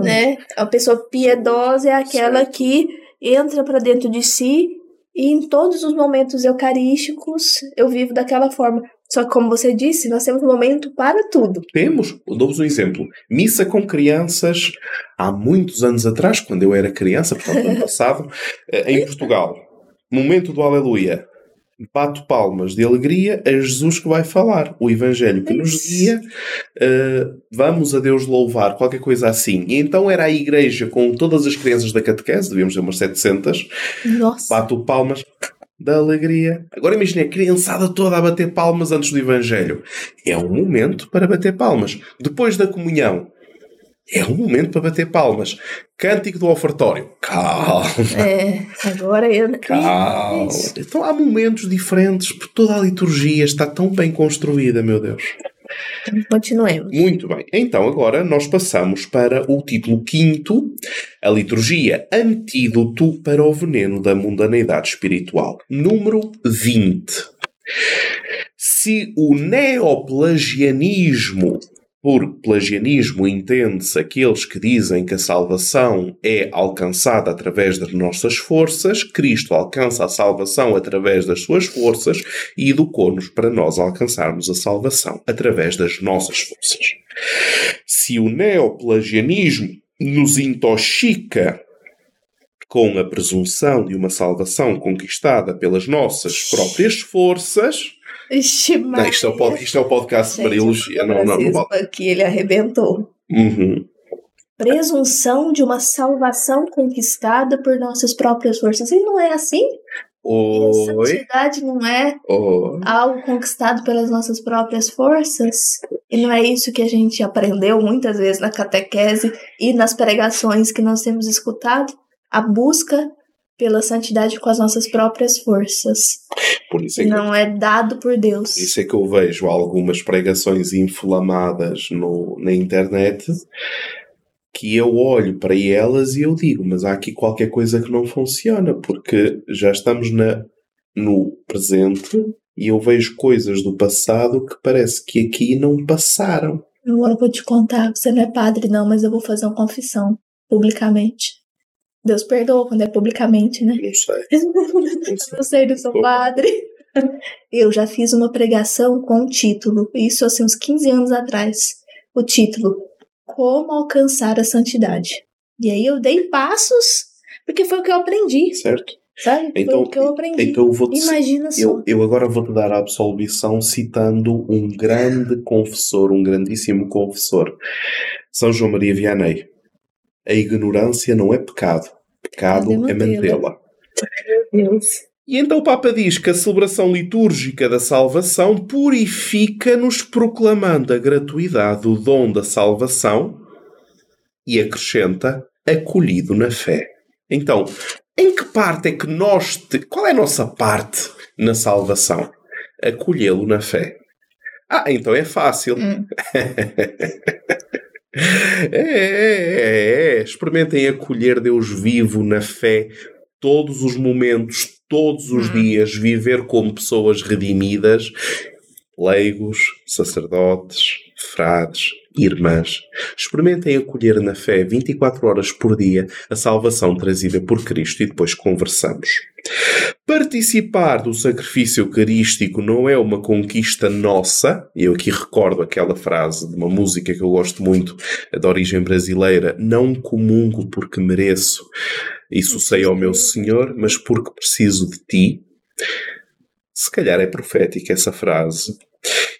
né? A pessoa piedosa é aquela que entra para dentro de si e em todos os momentos eucarísticos eu vivo daquela forma. Só que, como você disse, nós temos um momento para tudo. Temos, dou-vos um exemplo. Missa com crianças, há muitos anos atrás, quando eu era criança, portanto, ano passado, eh, em Portugal. Momento do Aleluia. Bato palmas de alegria a Jesus que vai falar. O Evangelho que nos guia, uh, vamos a Deus louvar, qualquer coisa assim. E então era a igreja com todas as crianças da catequese, devíamos ter umas 700. Nossa. Bato palmas da alegria. Agora imagine a criançada toda a bater palmas antes do Evangelho. É um momento para bater palmas. Depois da comunhão, é um momento para bater palmas. Cântico do ofertório. Calma. É, agora eu. Calma. Então há momentos diferentes, porque toda a liturgia está tão bem construída, meu Deus. Então, continuemos. Muito bem. Então agora nós passamos para o título quinto, a liturgia Antídoto para o veneno da mundaneidade espiritual. Número 20. Se o neoplagianismo por plagianismo entende-se aqueles que dizem que a salvação é alcançada através das nossas forças, Cristo alcança a salvação através das suas forças e educou-nos para nós alcançarmos a salvação através das nossas forças. Se o neoplagianismo nos intoxica com a presunção de uma salvação conquistada pelas nossas próprias forças, não, isto, é o pod, isto é o podcast de Mariologia, não, não, não vale. Aqui ele arrebentou. Uhum. Presunção de uma salvação conquistada por nossas próprias forças. E não é assim? Oi. A santidade não é Oi. algo conquistado pelas nossas próprias forças? E não é isso que a gente aprendeu muitas vezes na catequese e nas pregações que nós temos escutado? A busca pela santidade com as nossas próprias forças. Por isso é que, Não é dado por Deus. por isso é que eu vejo algumas pregações inflamadas no, na internet que eu olho para elas e eu digo, mas há aqui qualquer coisa que não funciona, porque já estamos na, no presente e eu vejo coisas do passado que parece que aqui não passaram. Agora eu vou te contar, você não é padre não, mas eu vou fazer uma confissão publicamente. Deus perdoa quando é publicamente, né? Não sei. Eu sei, não sou padre. Eu já fiz uma pregação com o título, isso assim uns 15 anos atrás. O título Como alcançar a santidade. E aí eu dei passos, porque foi o que eu aprendi, Certo? sabe? Então- foi o que eu aprendi. Então eu vou-te Imagina só. Eu, eu agora vou-te dar a absolvição citando um grande confessor, um grandíssimo confessor, São João Maria Vianney. A ignorância não é pecado, pecado é é mantê-la. Deus. E então o Papa diz que a celebração litúrgica da salvação purifica-nos proclamando a gratuidade do dom da salvação e acrescenta acolhido na fé. Então, em que parte é que nós. Te... Qual é a nossa parte na salvação? Acolhê-lo na fé. Ah, então é fácil. Hum. É, é, é, é. Experimentem acolher Deus vivo na fé todos os momentos, todos os Hum. dias, viver como pessoas redimidas, leigos, sacerdotes, frades, irmãs. Experimentem acolher na fé 24 horas por dia a salvação trazida por Cristo e depois conversamos. Participar do sacrifício eucarístico não é uma conquista nossa. Eu aqui recordo aquela frase de uma música que eu gosto muito, de origem brasileira: Não comungo porque mereço, isso sei ao meu Senhor, mas porque preciso de ti. Se calhar é profética essa frase.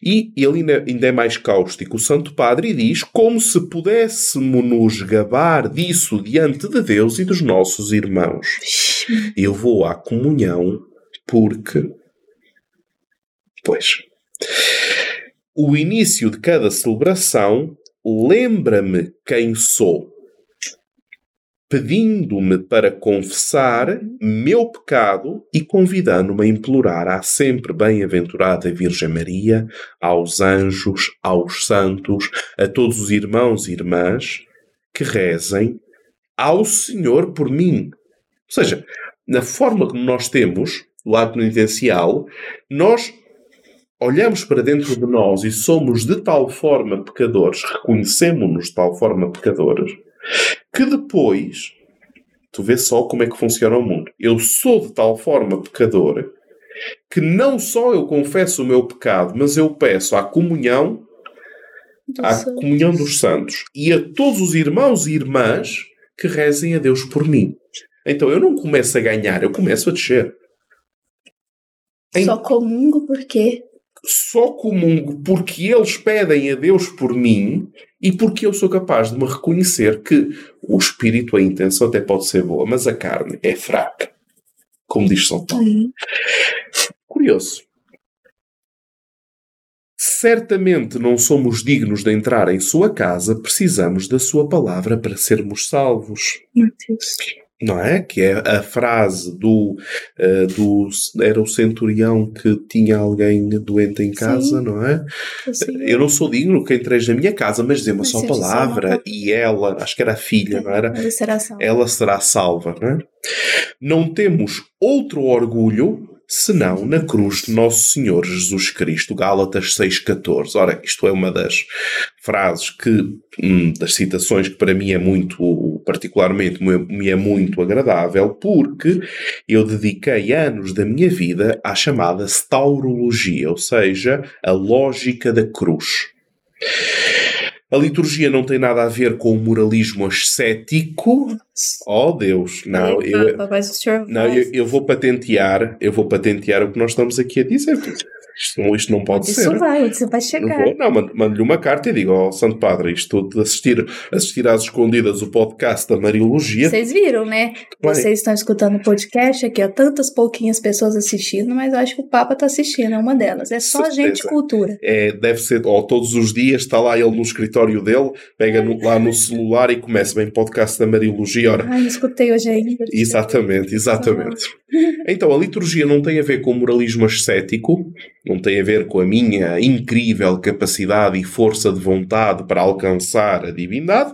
E ele ainda, ainda é mais cáustico. O Santo Padre diz como se pudéssemos nos gabar disso diante de Deus e dos nossos irmãos. Eu vou à comunhão porque. Pois. O início de cada celebração lembra-me quem sou, pedindo-me para confessar meu pecado e convidando-me a implorar à sempre bem-aventurada Virgem Maria, aos anjos, aos santos, a todos os irmãos e irmãs que rezem ao Senhor por mim. Ou seja, na forma como nós temos o lado penitencial, nós olhamos para dentro de nós e somos de tal forma pecadores, reconhecemos-nos de tal forma pecadores, que depois, tu vês só como é que funciona o mundo. Eu sou de tal forma pecador que não só eu confesso o meu pecado, mas eu peço a comunhão, à comunhão dos santos e a todos os irmãos e irmãs que rezem a Deus por mim. Então eu não começo a ganhar, eu começo a descer. Só comungo porque só comungo porque eles pedem a Deus por mim e porque eu sou capaz de me reconhecer que o espírito, a intenção até pode ser boa, mas a carne é fraca. Como diz São Paulo. Uhum. Curioso. Certamente não somos dignos de entrar em sua casa, precisamos da sua palavra para sermos salvos. Mateus não é? Que é a frase do, uh, do era o centurião que tinha alguém doente em casa, Sim. não é? Sim. Eu não sou digno que entreis na minha casa, mas dê uma só palavra e ela, acho que era a filha, não era? Ela será salva. Ela será salva, não é? Não temos outro orgulho senão na cruz de Nosso Senhor Jesus Cristo. Gálatas 6,14. Ora, isto é uma das frases que, hum, das citações que para mim é muito, particularmente, me é muito agradável, porque eu dediquei anos da minha vida à chamada staurologia, ou seja, a lógica da cruz. A liturgia não tem nada a ver com o moralismo ascético. Oh Deus, não, eu, não eu, eu vou patentear, eu vou patentear o que nós estamos aqui a dizer. Isto, isto não pode isso ser. Vai, isso vai chegar. Não, não mando-lhe uma carta e digo, ó oh, Santo Padre, isto de assistir, assistir às escondidas o podcast da Mariologia. Vocês viram, né? Vai. Vocês estão escutando o podcast aqui, ó, tantas pouquinhas pessoas assistindo, mas eu acho que o Papa está assistindo, é uma delas. É só Certeza. gente cultura. É, deve ser, ó, todos os dias está lá ele no escritório dele, pega no, lá no celular e começa bem podcast da Mariologia. Ora. Ai, escutei hoje ainda. Exatamente, exatamente. Então, a liturgia não tem a ver com moralismo ascético, não tem a ver com a minha incrível capacidade e força de vontade para alcançar a divindade,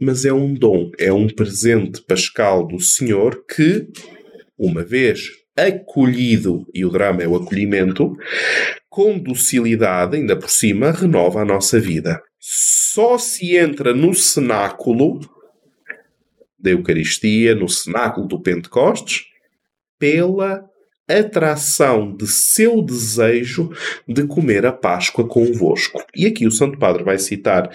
mas é um dom, é um presente pascal do Senhor que, uma vez acolhido, e o drama é o acolhimento, com docilidade, ainda por cima, renova a nossa vida. Só se entra no cenáculo da Eucaristia, no cenáculo do Pentecostes, pela atração de seu desejo de comer a Páscoa convosco. E aqui o Santo Padre vai citar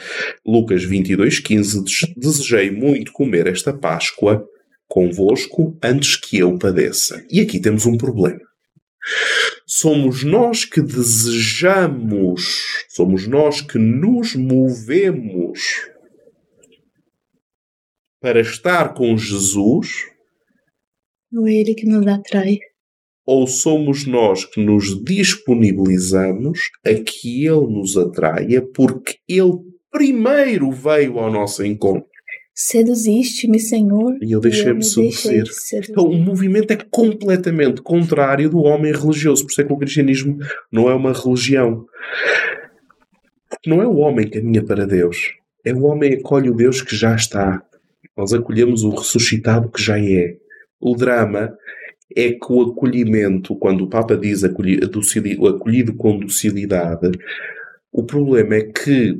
Lucas 22,15: Desejei muito comer esta Páscoa convosco antes que eu padeça. E aqui temos um problema. Somos nós que desejamos, somos nós que nos movemos para estar com Jesus. Ou é Ele que nos atrai ou somos nós que nos disponibilizamos a que Ele nos atraia porque Ele primeiro veio ao nosso encontro? Seduziste-me, Senhor. E eu deixei-me seduzir. Então, o movimento é completamente contrário do homem religioso. Por isso é que o cristianismo não é uma religião. Porque não é o homem que caminha para Deus. É o homem que acolhe o Deus que já está. Nós acolhemos o ressuscitado que já é. O drama é que o acolhimento, quando o Papa diz acolhido, acolhido com docilidade, o problema é que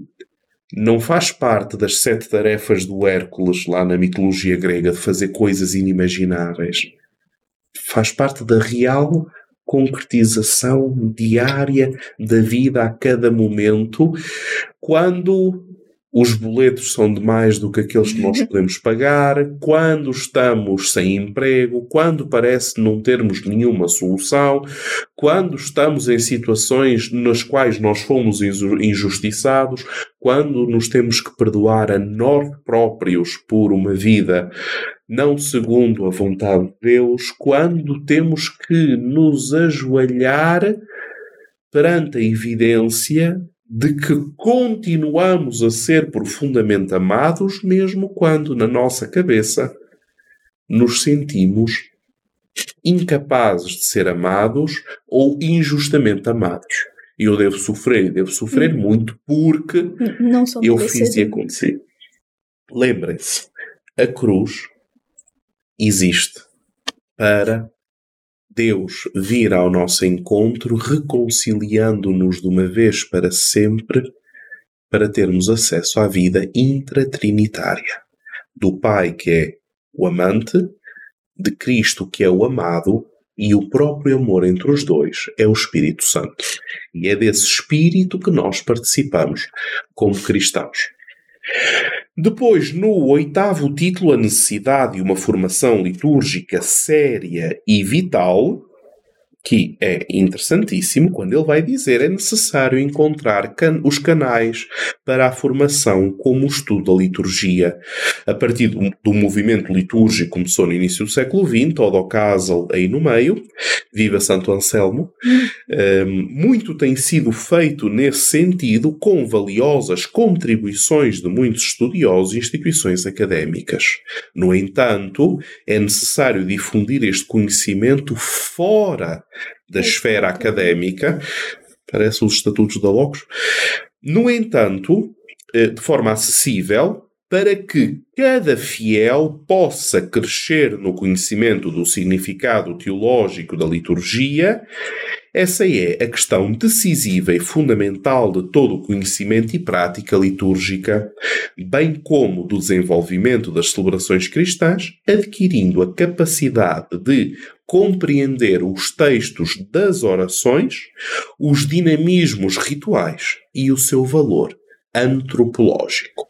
não faz parte das sete tarefas do Hércules lá na mitologia grega de fazer coisas inimagináveis. Faz parte da real concretização diária da vida a cada momento, quando os boletos são de mais do que aqueles que nós podemos pagar, quando estamos sem emprego, quando parece não termos nenhuma solução, quando estamos em situações nas quais nós fomos injustiçados, quando nos temos que perdoar a nós próprios por uma vida não segundo a vontade de Deus, quando temos que nos ajoelhar perante a evidência de que continuamos a ser profundamente amados, mesmo quando na nossa cabeça nos sentimos incapazes de ser amados ou injustamente amados. E eu devo sofrer, devo sofrer hum. muito porque eu fiz e aconteci. Lembrem-se, a cruz existe para Deus vir ao nosso encontro, reconciliando-nos de uma vez para sempre, para termos acesso à vida intratrinitária do Pai, que é o amante, de Cristo, que é o amado, e o próprio amor entre os dois é o Espírito Santo. E é desse Espírito que nós participamos como cristãos. Depois, no oitavo título, a necessidade de uma formação litúrgica séria e vital, que é interessantíssimo quando ele vai dizer é necessário encontrar can os canais para a formação como o estudo da liturgia. A partir do, do movimento litúrgico que começou no início do século XX, todo o casal aí no meio, viva Santo Anselmo, um, muito tem sido feito nesse sentido com valiosas contribuições de muitos estudiosos e instituições académicas. No entanto, é necessário difundir este conhecimento fora da esfera académica, parece os estatutos da Locos. No entanto, eh, de forma acessível, para que cada fiel possa crescer no conhecimento do significado teológico da liturgia, essa é a questão decisiva e fundamental de todo o conhecimento e prática litúrgica, bem como do desenvolvimento das celebrações cristãs, adquirindo a capacidade de compreender os textos das orações, os dinamismos rituais e o seu valor antropológico.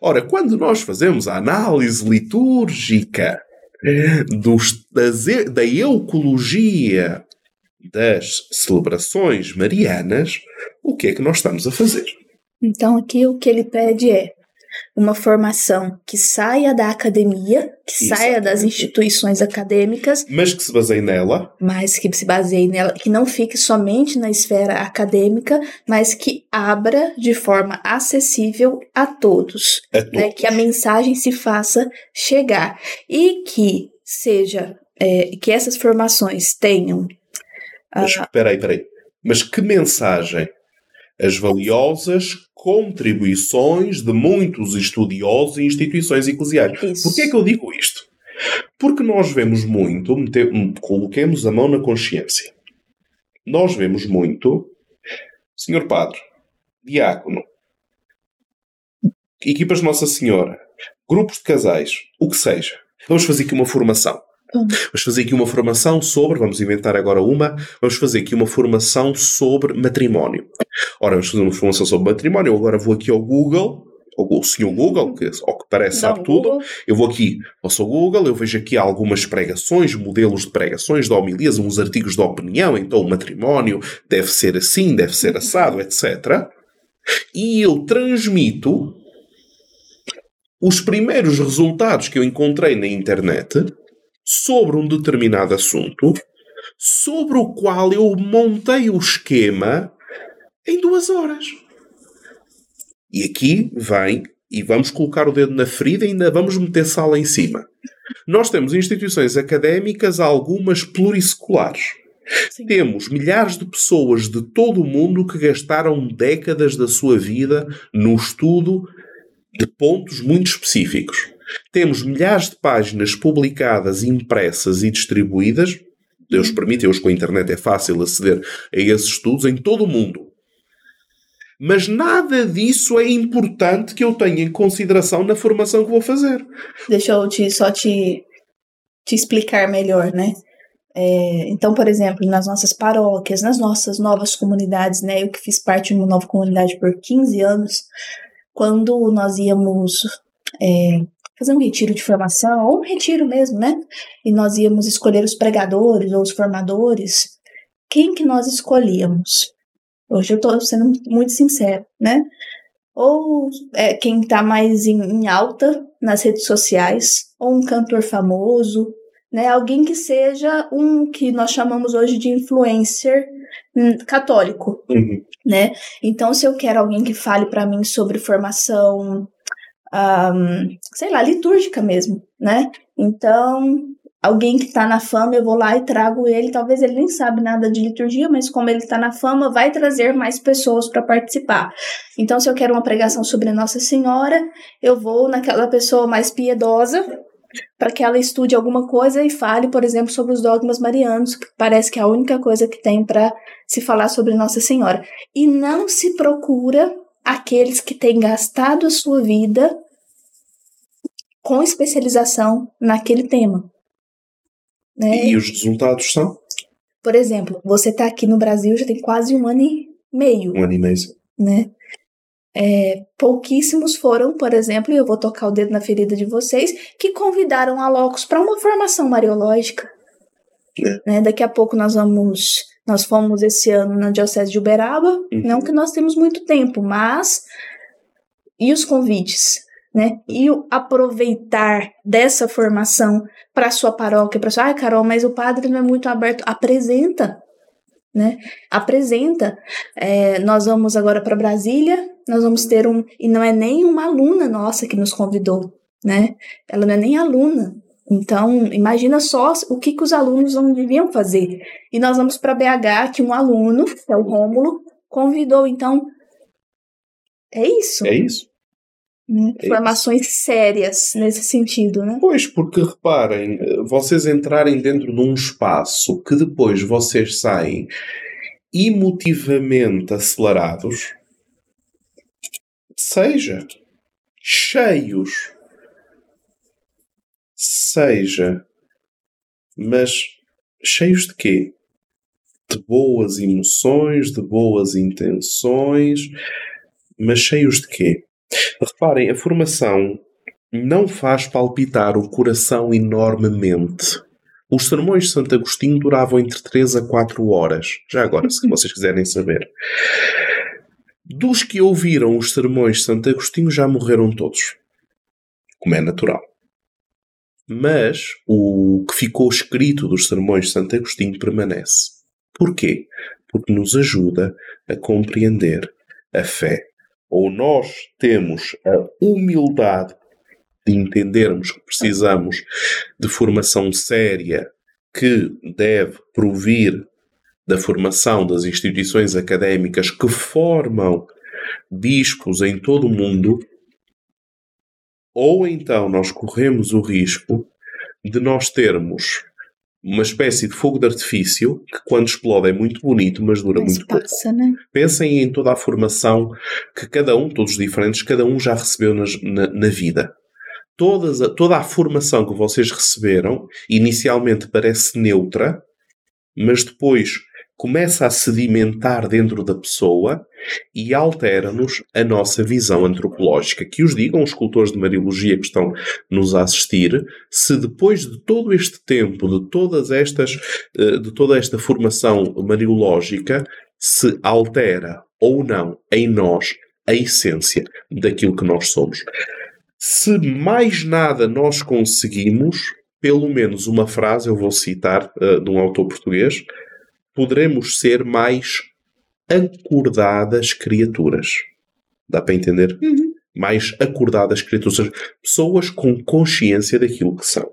Ora, quando nós fazemos a análise litúrgica dos, das, da eucologia das celebrações marianas, o que é que nós estamos a fazer? Então, aqui o que ele pede é uma formação que saia da academia, que Exatamente. saia das instituições acadêmicas, mas que se baseie nela, mas que se baseie nela, que não fique somente na esfera acadêmica, mas que abra de forma acessível a todos, a todos. Né, que a mensagem se faça chegar e que seja é, que essas formações tenham. Mas, uh, peraí, peraí. Mas que mensagem? As valiosas contribuições de muitos estudiosos e instituições eclesiais. Por que é que eu digo isto? Porque nós vemos muito, coloquemos a mão na consciência. Nós vemos muito, Senhor Padre, Diácono, equipas de Nossa Senhora, grupos de casais, o que seja. Vamos fazer aqui uma formação. Vamos fazer aqui uma formação sobre, vamos inventar agora uma, vamos fazer aqui uma formação sobre matrimónio. Ora, vamos fazer uma formação sobre matrimónio. Eu agora vou aqui ao Google, o senhor Google, que ao que parece sabe Não, tudo. Google. Eu vou aqui ao seu Google, eu vejo aqui algumas pregações, modelos de pregações, de homilias, uns artigos de opinião, então o matrimónio deve ser assim, deve ser assado, etc. E eu transmito os primeiros resultados que eu encontrei na internet sobre um determinado assunto, sobre o qual eu montei o esquema em duas horas. E aqui vem, e vamos colocar o dedo na ferida e ainda vamos meter sala em cima. Nós temos instituições académicas, algumas plurisseculares. Sim. Temos milhares de pessoas de todo o mundo que gastaram décadas da sua vida no estudo de pontos muito específicos. Temos milhares de páginas publicadas, impressas e distribuídas. Deus permite, hoje com a internet é fácil aceder a esses estudos em todo o mundo. Mas nada disso é importante que eu tenha em consideração na formação que vou fazer. Deixa eu te, só te, te explicar melhor, né? É, então, por exemplo, nas nossas paróquias, nas nossas novas comunidades, né? Eu que fiz parte de uma nova comunidade por 15 anos, quando nós íamos é, fazer um retiro de formação, ou um retiro mesmo, né? E nós íamos escolher os pregadores ou os formadores. Quem que nós escolhíamos? Hoje eu estou sendo muito sincero, né? Ou é, quem está mais em, em alta nas redes sociais, ou um cantor famoso, né? Alguém que seja um que nós chamamos hoje de influencer hum, católico, uhum. né? Então, se eu quero alguém que fale para mim sobre formação um, sei lá, litúrgica mesmo, né? Então, alguém que está na fama, eu vou lá e trago ele. Talvez ele nem sabe nada de liturgia, mas como ele está na fama, vai trazer mais pessoas para participar. Então, se eu quero uma pregação sobre Nossa Senhora, eu vou naquela pessoa mais piedosa para que ela estude alguma coisa e fale, por exemplo, sobre os dogmas marianos, que parece que é a única coisa que tem para se falar sobre Nossa Senhora. E não se procura aqueles que têm gastado a sua vida com especialização naquele tema. Né? E os resultados são? Por exemplo, você está aqui no Brasil já tem quase um ano e meio. Um ano e meio. Né? É, pouquíssimos foram, por exemplo, e eu vou tocar o dedo na ferida de vocês, que convidaram a Locos para uma formação mariológica. É. Né? Daqui a pouco nós vamos. Nós fomos esse ano na Diocese de Uberaba. Uhum. Não que nós temos muito tempo, mas. E os convites? Né? E aproveitar dessa formação para sua paróquia, para sua, ai, Carol, mas o padre não é muito aberto. Apresenta, né? Apresenta. É, nós vamos agora para Brasília, nós vamos ter um. E não é nem uma aluna nossa que nos convidou, né? Ela não é nem aluna. Então, imagina só o que, que os alunos não deviam fazer. E nós vamos para BH, que um aluno, que é o Rômulo, convidou. Então, é isso. É isso. Né? É Formações isso. sérias nesse sentido, né? Pois, porque reparem, vocês entrarem dentro de um espaço que depois vocês saem emotivamente acelerados, seja cheios, seja, mas cheios de quê? De boas emoções, de boas intenções, mas cheios de quê? Reparem, a formação não faz palpitar o coração enormemente. Os sermões de Santo Agostinho duravam entre 3 a 4 horas. Já agora, se vocês quiserem saber. Dos que ouviram os sermões de Santo Agostinho já morreram todos. Como é natural. Mas o que ficou escrito dos sermões de Santo Agostinho permanece. Porquê? Porque nos ajuda a compreender a fé. Ou nós temos a humildade de entendermos que precisamos de formação séria que deve provir da formação das instituições académicas que formam bispos em todo o mundo, ou então nós corremos o risco de nós termos uma espécie de fogo de artifício que, quando explode, é muito bonito, mas dura mas muito passa, pouco. Né? Pensem em toda a formação que cada um, todos diferentes, cada um já recebeu nas, na, na vida. Todas a, toda a formação que vocês receberam inicialmente parece neutra, mas depois começa a sedimentar dentro da pessoa e altera-nos a nossa visão antropológica. Que os digam os escultores de Mariologia que estão nos a assistir, se depois de todo este tempo, de todas estas, de toda esta formação mariológica, se altera ou não em nós a essência daquilo que nós somos. Se mais nada nós conseguimos, pelo menos uma frase, eu vou citar uh, de um autor português, poderemos ser mais acordadas criaturas. Dá para entender? Uhum. Mais acordadas criaturas. Pessoas com consciência daquilo que são.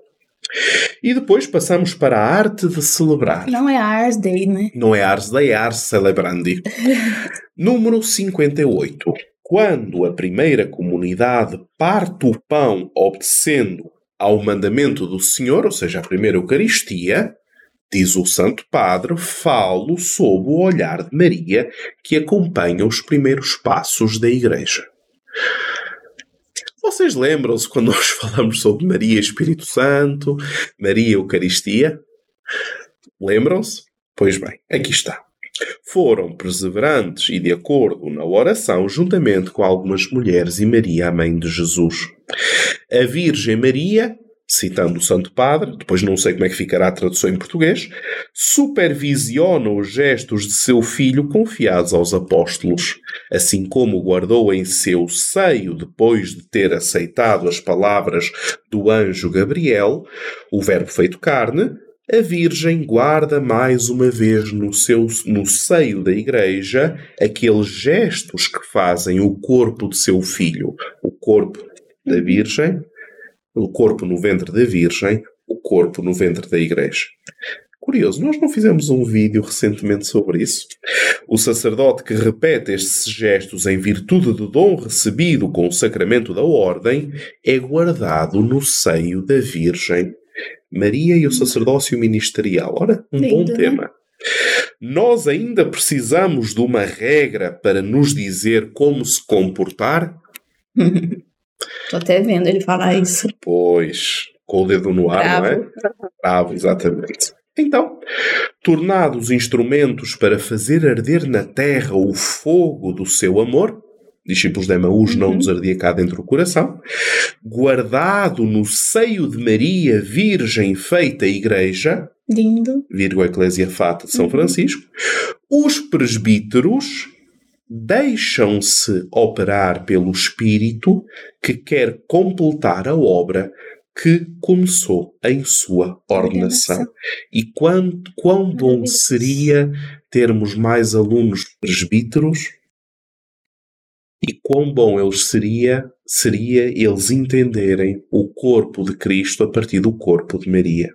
E depois passamos para a arte de celebrar. Não é Ars Day, né? Não é Ars Day, é Ars Celebrandi. Número 58. Quando a primeira comunidade parte o pão obedecendo ao mandamento do Senhor, ou seja, a primeira Eucaristia, diz o Santo Padre, falo sob o olhar de Maria que acompanha os primeiros passos da Igreja. Vocês lembram-se quando nós falamos sobre Maria Espírito Santo, Maria Eucaristia? Lembram-se? Pois bem, aqui está. Foram perseverantes e de acordo na oração, juntamente com algumas mulheres e Maria, a mãe de Jesus. A Virgem Maria citando o Santo Padre, depois não sei como é que ficará a tradução em português, supervisiona os gestos de seu filho confiados aos apóstolos, assim como guardou em seu seio depois de ter aceitado as palavras do anjo Gabriel, o Verbo feito carne, a Virgem guarda mais uma vez no, seu, no seio da Igreja aqueles gestos que fazem o corpo de seu filho, o corpo da Virgem, o corpo no ventre da Virgem, o corpo no ventre da Igreja. Curioso, nós não fizemos um vídeo recentemente sobre isso. O sacerdote que repete estes gestos em virtude do dom recebido com o sacramento da ordem é guardado no seio da Virgem. Maria e o sacerdócio ministerial. Ora, um Lindo, bom né? tema. Nós ainda precisamos de uma regra para nos dizer como se comportar? Tô até vendo ele falar isso. Pois, com o dedo no ar, Bravo. não é? Bravo, exatamente. Então, tornados instrumentos para fazer arder na terra o fogo do seu amor, discípulos de Emaús, uhum. não nos ardia cá dentro do coração, guardado no seio de Maria, Virgem feita Igreja, lindo, Virgo Eclésia Fata de São uhum. Francisco, os presbíteros deixam-se operar pelo Espírito que quer completar a obra que começou em sua ordenação. E quão, quão bom seria termos mais alunos presbíteros e quão bom eles seria seria eles entenderem o corpo de Cristo a partir do corpo de Maria.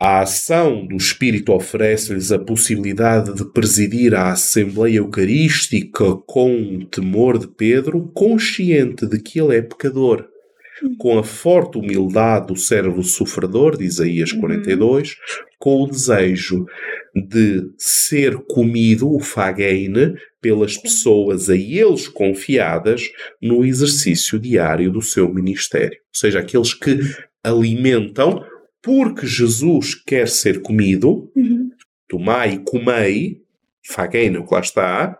A ação do Espírito oferece-lhes a possibilidade de presidir a Assembleia Eucarística com temor de Pedro, consciente de que ele é pecador com a forte humildade do servo sofredor, de Isaías 42, uhum. com o desejo de ser comido, o fagueine, pelas pessoas a eles confiadas no exercício diário do seu ministério. Ou seja, aqueles que alimentam porque Jesus quer ser comido, uhum. tomai e comei, fagueine, o que lá está,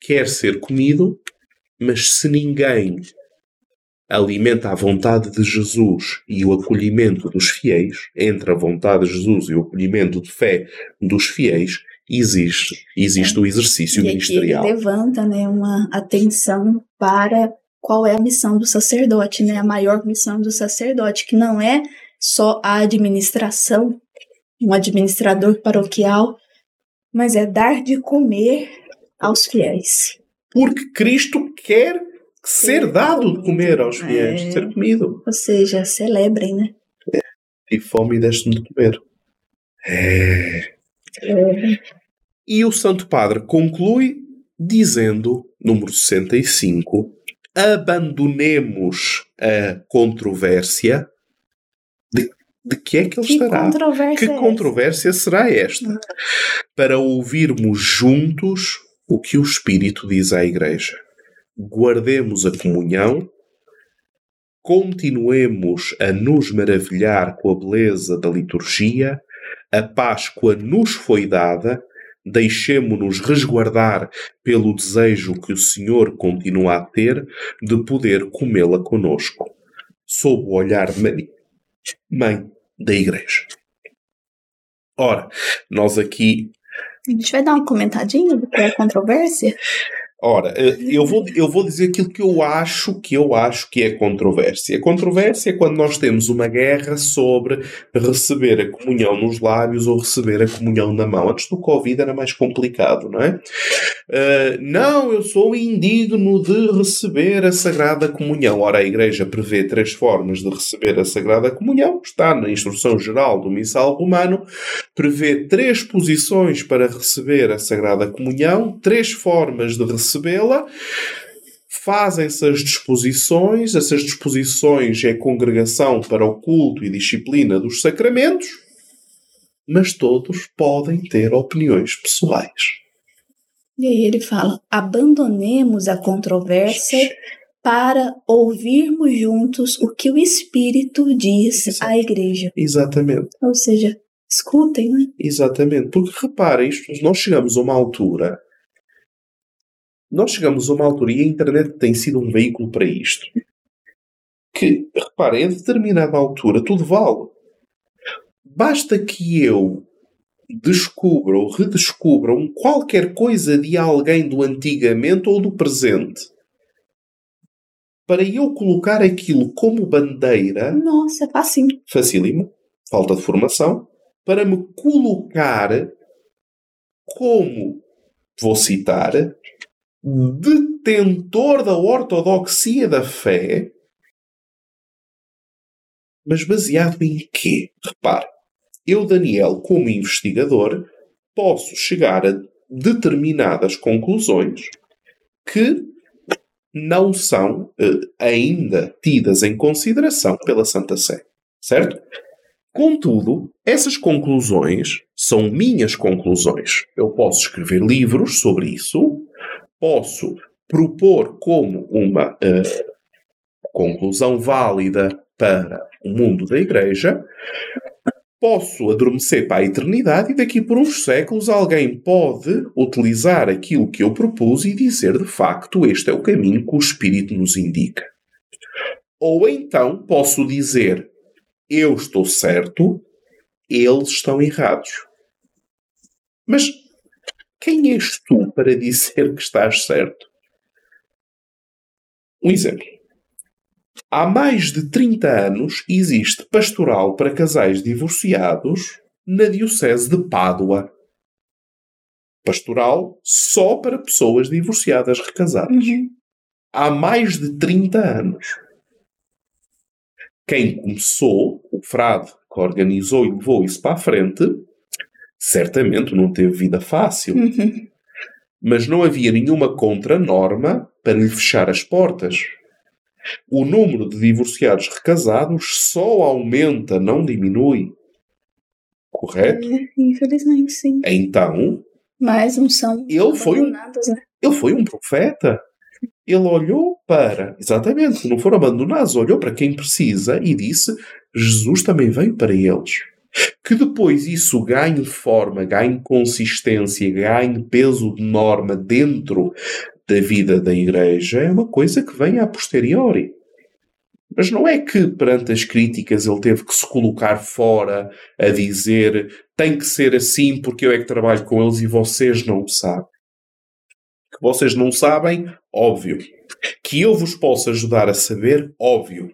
quer ser comido, mas se ninguém alimenta a vontade de Jesus e o acolhimento dos fiéis, entre a vontade de Jesus e o acolhimento de fé dos fiéis, existe, existe é. o exercício e ministerial. Ele levanta né, uma atenção para qual é a missão do sacerdote, né, a maior missão do sacerdote, que não é só a administração, um administrador paroquial, mas é dar de comer aos fiéis. Porque Cristo quer ser dado de comer aos fiéis, é. ser comido. Ou seja, celebrem, né? E fome deste-me de comer. É. é. E o Santo Padre conclui dizendo, número 65, abandonemos a controvérsia. De, que é que ele que estará? Controvérsia que é controvérsia será esta? Para ouvirmos juntos o que o Espírito diz à Igreja guardemos a comunhão, continuemos a nos maravilhar com a beleza da liturgia, a Páscoa nos foi dada, deixemo-nos resguardar pelo desejo que o Senhor continua a ter de poder comê-la conosco, sob o olhar de Maria, mãe da Igreja. Ora, nós aqui. A gente vai dar uma comentadinha do que é controvérsia? Ora, eh, eu vou, eu vou dizer aquilo que eu acho que eu acho que é controvérsia. A controvérsia é quando nós temos uma guerra sobre receber a comunhão nos lábios ou receber a comunhão na mão. Antes do Covid era mais complicado, não é? Uh, não, eu sou indigno de receber a Sagrada Comunhão. Ora, a Igreja prevê três formas de receber a Sagrada Comunhão. Está na Instrução Geral do Missal Romano. Prevê três posições para receber a Sagrada Comunhão, três formas de receber recebê-la. Fazem-se as disposições, essas disposições é congregação para o culto e disciplina dos sacramentos, mas todos podem ter opiniões pessoais. E aí ele fala: abandonemos a controvérsia para ouvirmos juntos o que o Espírito diz Exato. à igreja. Exatamente. Ou seja, escutem, né? Exatamente. Porque reparem, isto, nós chegamos a uma altura nós chegamos a uma altura e a internet tem sido um veículo para isto. Que, reparem, a determinada altura tudo vale. Basta que eu descubra ou redescubra um qualquer coisa de alguém do antigamente ou do presente para eu colocar aquilo como bandeira. Nossa, fácil. Facílimo. Falta de formação. Para me colocar como, vou citar, detentor da ortodoxia da fé, mas baseado em quê? Repare, eu, Daniel, como investigador, posso chegar a determinadas conclusões que não são eh, ainda tidas em consideração pela Santa Sé. Certo? Contudo, essas conclusões são minhas conclusões. Eu posso escrever livros sobre isso, posso propor como uma, uh, conclusão válida para o mundo da Igreja, posso adormecer para a eternidade e daqui por uns séculos alguém pode utilizar aquilo que eu propus e dizer de facto este é o caminho que o Espírito nos indica. Ou então posso dizer eu estou certo, eles estão errados. Mas quem és tu para dizer que estás certo? Um exemplo. Há mais de 30 anos existe pastoral para casais divorciados na Diocese de Pádua. Pastoral só para pessoas divorciadas recasadas. Uhum. Há mais de 30 anos. Quem começou, o frade que organizou e levou isso para a frente, certamente não teve vida fácil. Uhum. Mas não havia nenhuma contra-norma para lhe fechar as portas. O número de divorciados recasados só aumenta, não diminui. Correto? É, infelizmente, sim. Então. Mas não são ele foi um, né? Ele foi um profeta. Ele olhou para, exatamente, não foram abandonados, olhou para quem precisa e disse: Jesus também veio para eles. Que depois isso ganhe forma, ganhe consistência, ganhe peso de norma dentro da vida da Igreja é uma coisa que vem a posteriori. Mas não é que perante as críticas ele teve que se colocar fora a dizer tem que ser assim porque eu é que trabalho com eles e vocês não sabem. Que vocês não sabem, óbvio. Que eu vos posso ajudar a saber, óbvio.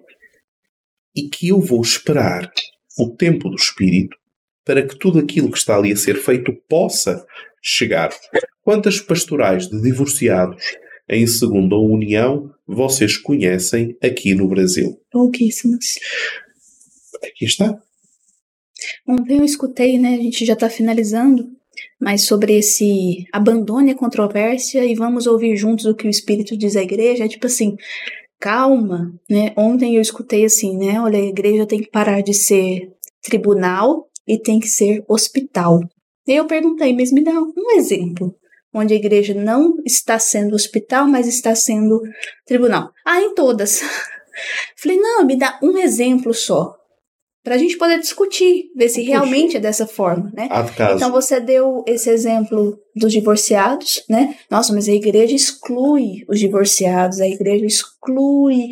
E que eu vou esperar o tempo do Espírito para que tudo aquilo que está ali a ser feito possa chegar. Quantas pastorais de divorciados em segunda união vocês conhecem aqui no Brasil? Pouquíssimas. Aqui está. Ontem eu escutei, né? A gente já está finalizando, mas sobre esse abandone a controvérsia e vamos ouvir juntos o que o Espírito diz à igreja. É tipo assim, calma, né? Ontem eu escutei assim, né? Olha, a igreja tem que parar de ser tribunal e tem que ser hospital. E eu perguntei, mas me dá um exemplo onde a igreja não está sendo hospital, mas está sendo tribunal. Ah, em todas. Falei, não, me dá um exemplo só. Para a gente poder discutir, ver se realmente é dessa forma, né? Então você deu esse exemplo dos divorciados, né? Nossa, mas a igreja exclui os divorciados, a igreja exclui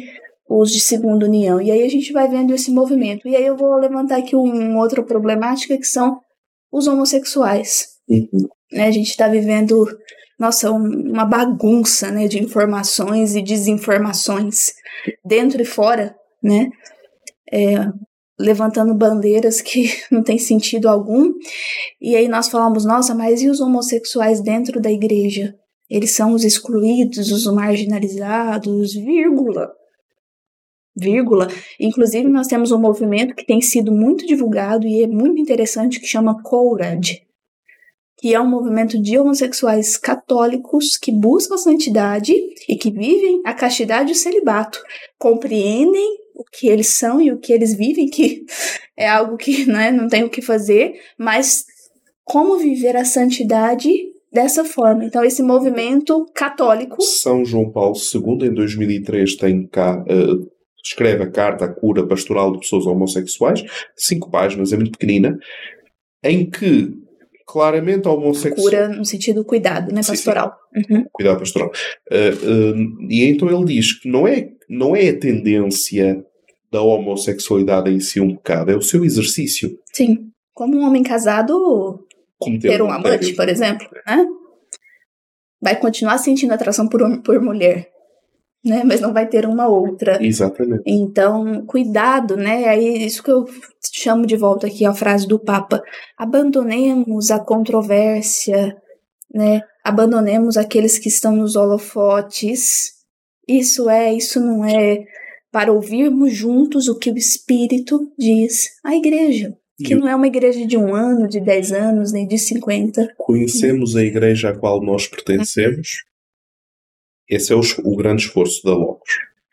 os de segunda união. E aí a gente vai vendo esse movimento. E aí eu vou levantar aqui um, outra problemática que são os homossexuais. Uhum. Né, a gente está vivendo, nossa, um, uma bagunça né, de informações e desinformações dentro e fora, né? É, levantando bandeiras que não tem sentido algum. E aí nós falamos, nossa, mas e os homossexuais dentro da igreja? Eles são os excluídos, os marginalizados, vírgula. Vírgula. Inclusive, nós temos um movimento que tem sido muito divulgado e é muito interessante que chama CORAD, que é um movimento de homossexuais católicos que buscam a santidade e que vivem a castidade e o celibato, compreendem o que eles são e o que eles vivem, que é algo que né, não tem o que fazer, mas como viver a santidade dessa forma. Então, esse movimento católico. São João Paulo II, em 2003, tem cá. Uh, escreve a carta à cura pastoral de pessoas homossexuais, cinco páginas, é muito pequenina, em que claramente homossexual. Cura no sentido cuidado, né? Pastoral. Sim, sim. Uhum. Cuidado pastoral. Uh, uh, e então ele diz que não é, não é a tendência da homossexualidade em si um pecado, é o seu exercício. Sim. Como um homem casado ter um amante, por exemplo, né? Vai continuar sentindo atração por, por mulher né? Mas não vai ter uma outra. Exatamente. Então, cuidado, né? Aí, isso que eu chamo de volta aqui a frase do Papa. Abandonemos a controvérsia, né? Abandonemos aqueles que estão nos holofotes. Isso é, isso não é. Para ouvirmos juntos o que o Espírito diz à igreja. Que não é uma igreja de um ano, de dez anos, nem de cinquenta. Conhecemos a igreja à qual nós pertencemos esse é o, o grande esforço da Logos.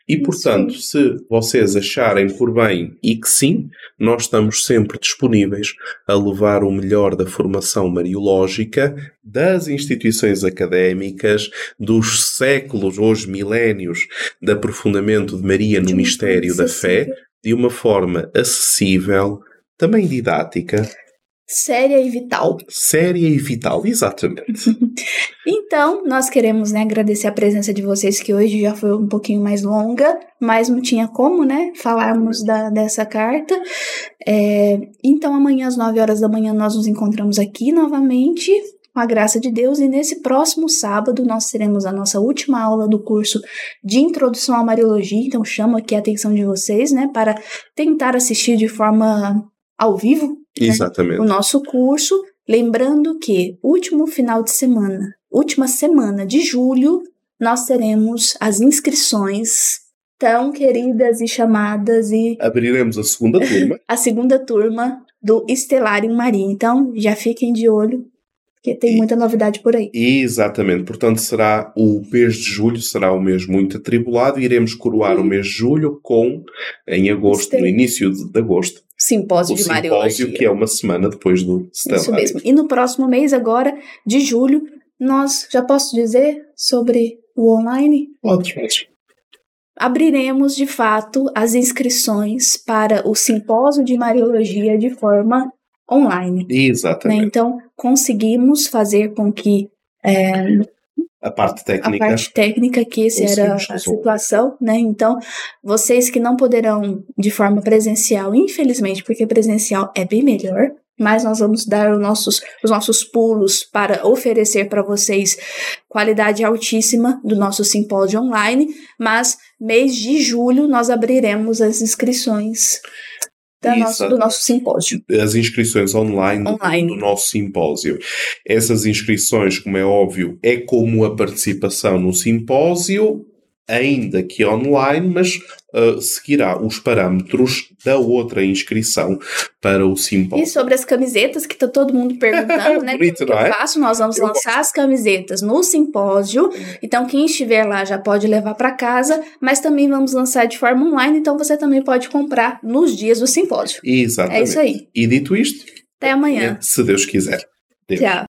E, portanto, se vocês acharem por bem e que sim, nós estamos sempre disponíveis a levar o melhor da formação mariológica das instituições académicas, dos séculos, hoje milénios, de aprofundamento de Maria no mistério da fé, de uma forma acessível, também didática. Séria e vital. Séria e vital, exatamente. então, nós queremos né, agradecer a presença de vocês, que hoje já foi um pouquinho mais longa, mas não tinha como, né, falarmos da, dessa carta. É, então, amanhã às 9 horas da manhã nós nos encontramos aqui novamente, com a graça de Deus, e nesse próximo sábado nós teremos a nossa última aula do curso de Introdução à Mariologia, então chamo aqui a atenção de vocês, né, para tentar assistir de forma ao vivo né, Exatamente. o nosso curso. Lembrando que último final de semana, última semana de julho, nós teremos as inscrições tão queridas e chamadas e abriremos a segunda turma. a segunda turma do Estelarium Maria. Então, já fiquem de olho porque tem muita novidade por aí. Exatamente. Portanto, será o mês de julho, será um mês muito atribulado. Iremos coroar o mês de julho com, em agosto, no início de, de agosto, simpósio o de Mariologia. simpósio, que é uma semana depois do Stellar. Isso mesmo. E no próximo mês, agora, de julho, nós, já posso dizer sobre o online? Pode, pode. Abriremos, de fato, as inscrições para o simpósio de Mariologia de forma online. Exatamente. Né? Então, conseguimos fazer com que é, a parte técnica. A parte técnica, que essa era a situação, né? Então, vocês que não poderão de forma presencial, infelizmente, porque presencial é bem melhor, mas nós vamos dar os nossos, os nossos pulos para oferecer para vocês qualidade altíssima do nosso simpósio online, mas mês de julho nós abriremos as inscrições nosso, do nosso simpósio. As inscrições online, online. Do, do, nosso simpósio. Essas inscrições, como é óbvio, é como a participação no simpósio, ainda que online, mas uh, seguirá os parâmetros da outra inscrição para o simpósio. E sobre as camisetas, que está todo mundo perguntando, né? Bonito, que é? eu faço, nós vamos eu lançar gosto. as camisetas no simpósio. Então, quem estiver lá já pode levar para casa, mas também vamos lançar de forma online, então você também pode comprar nos dias do simpósio. Exatamente. É isso aí. E dito isto, até amanhã. Se Deus quiser. Deus. Tchau.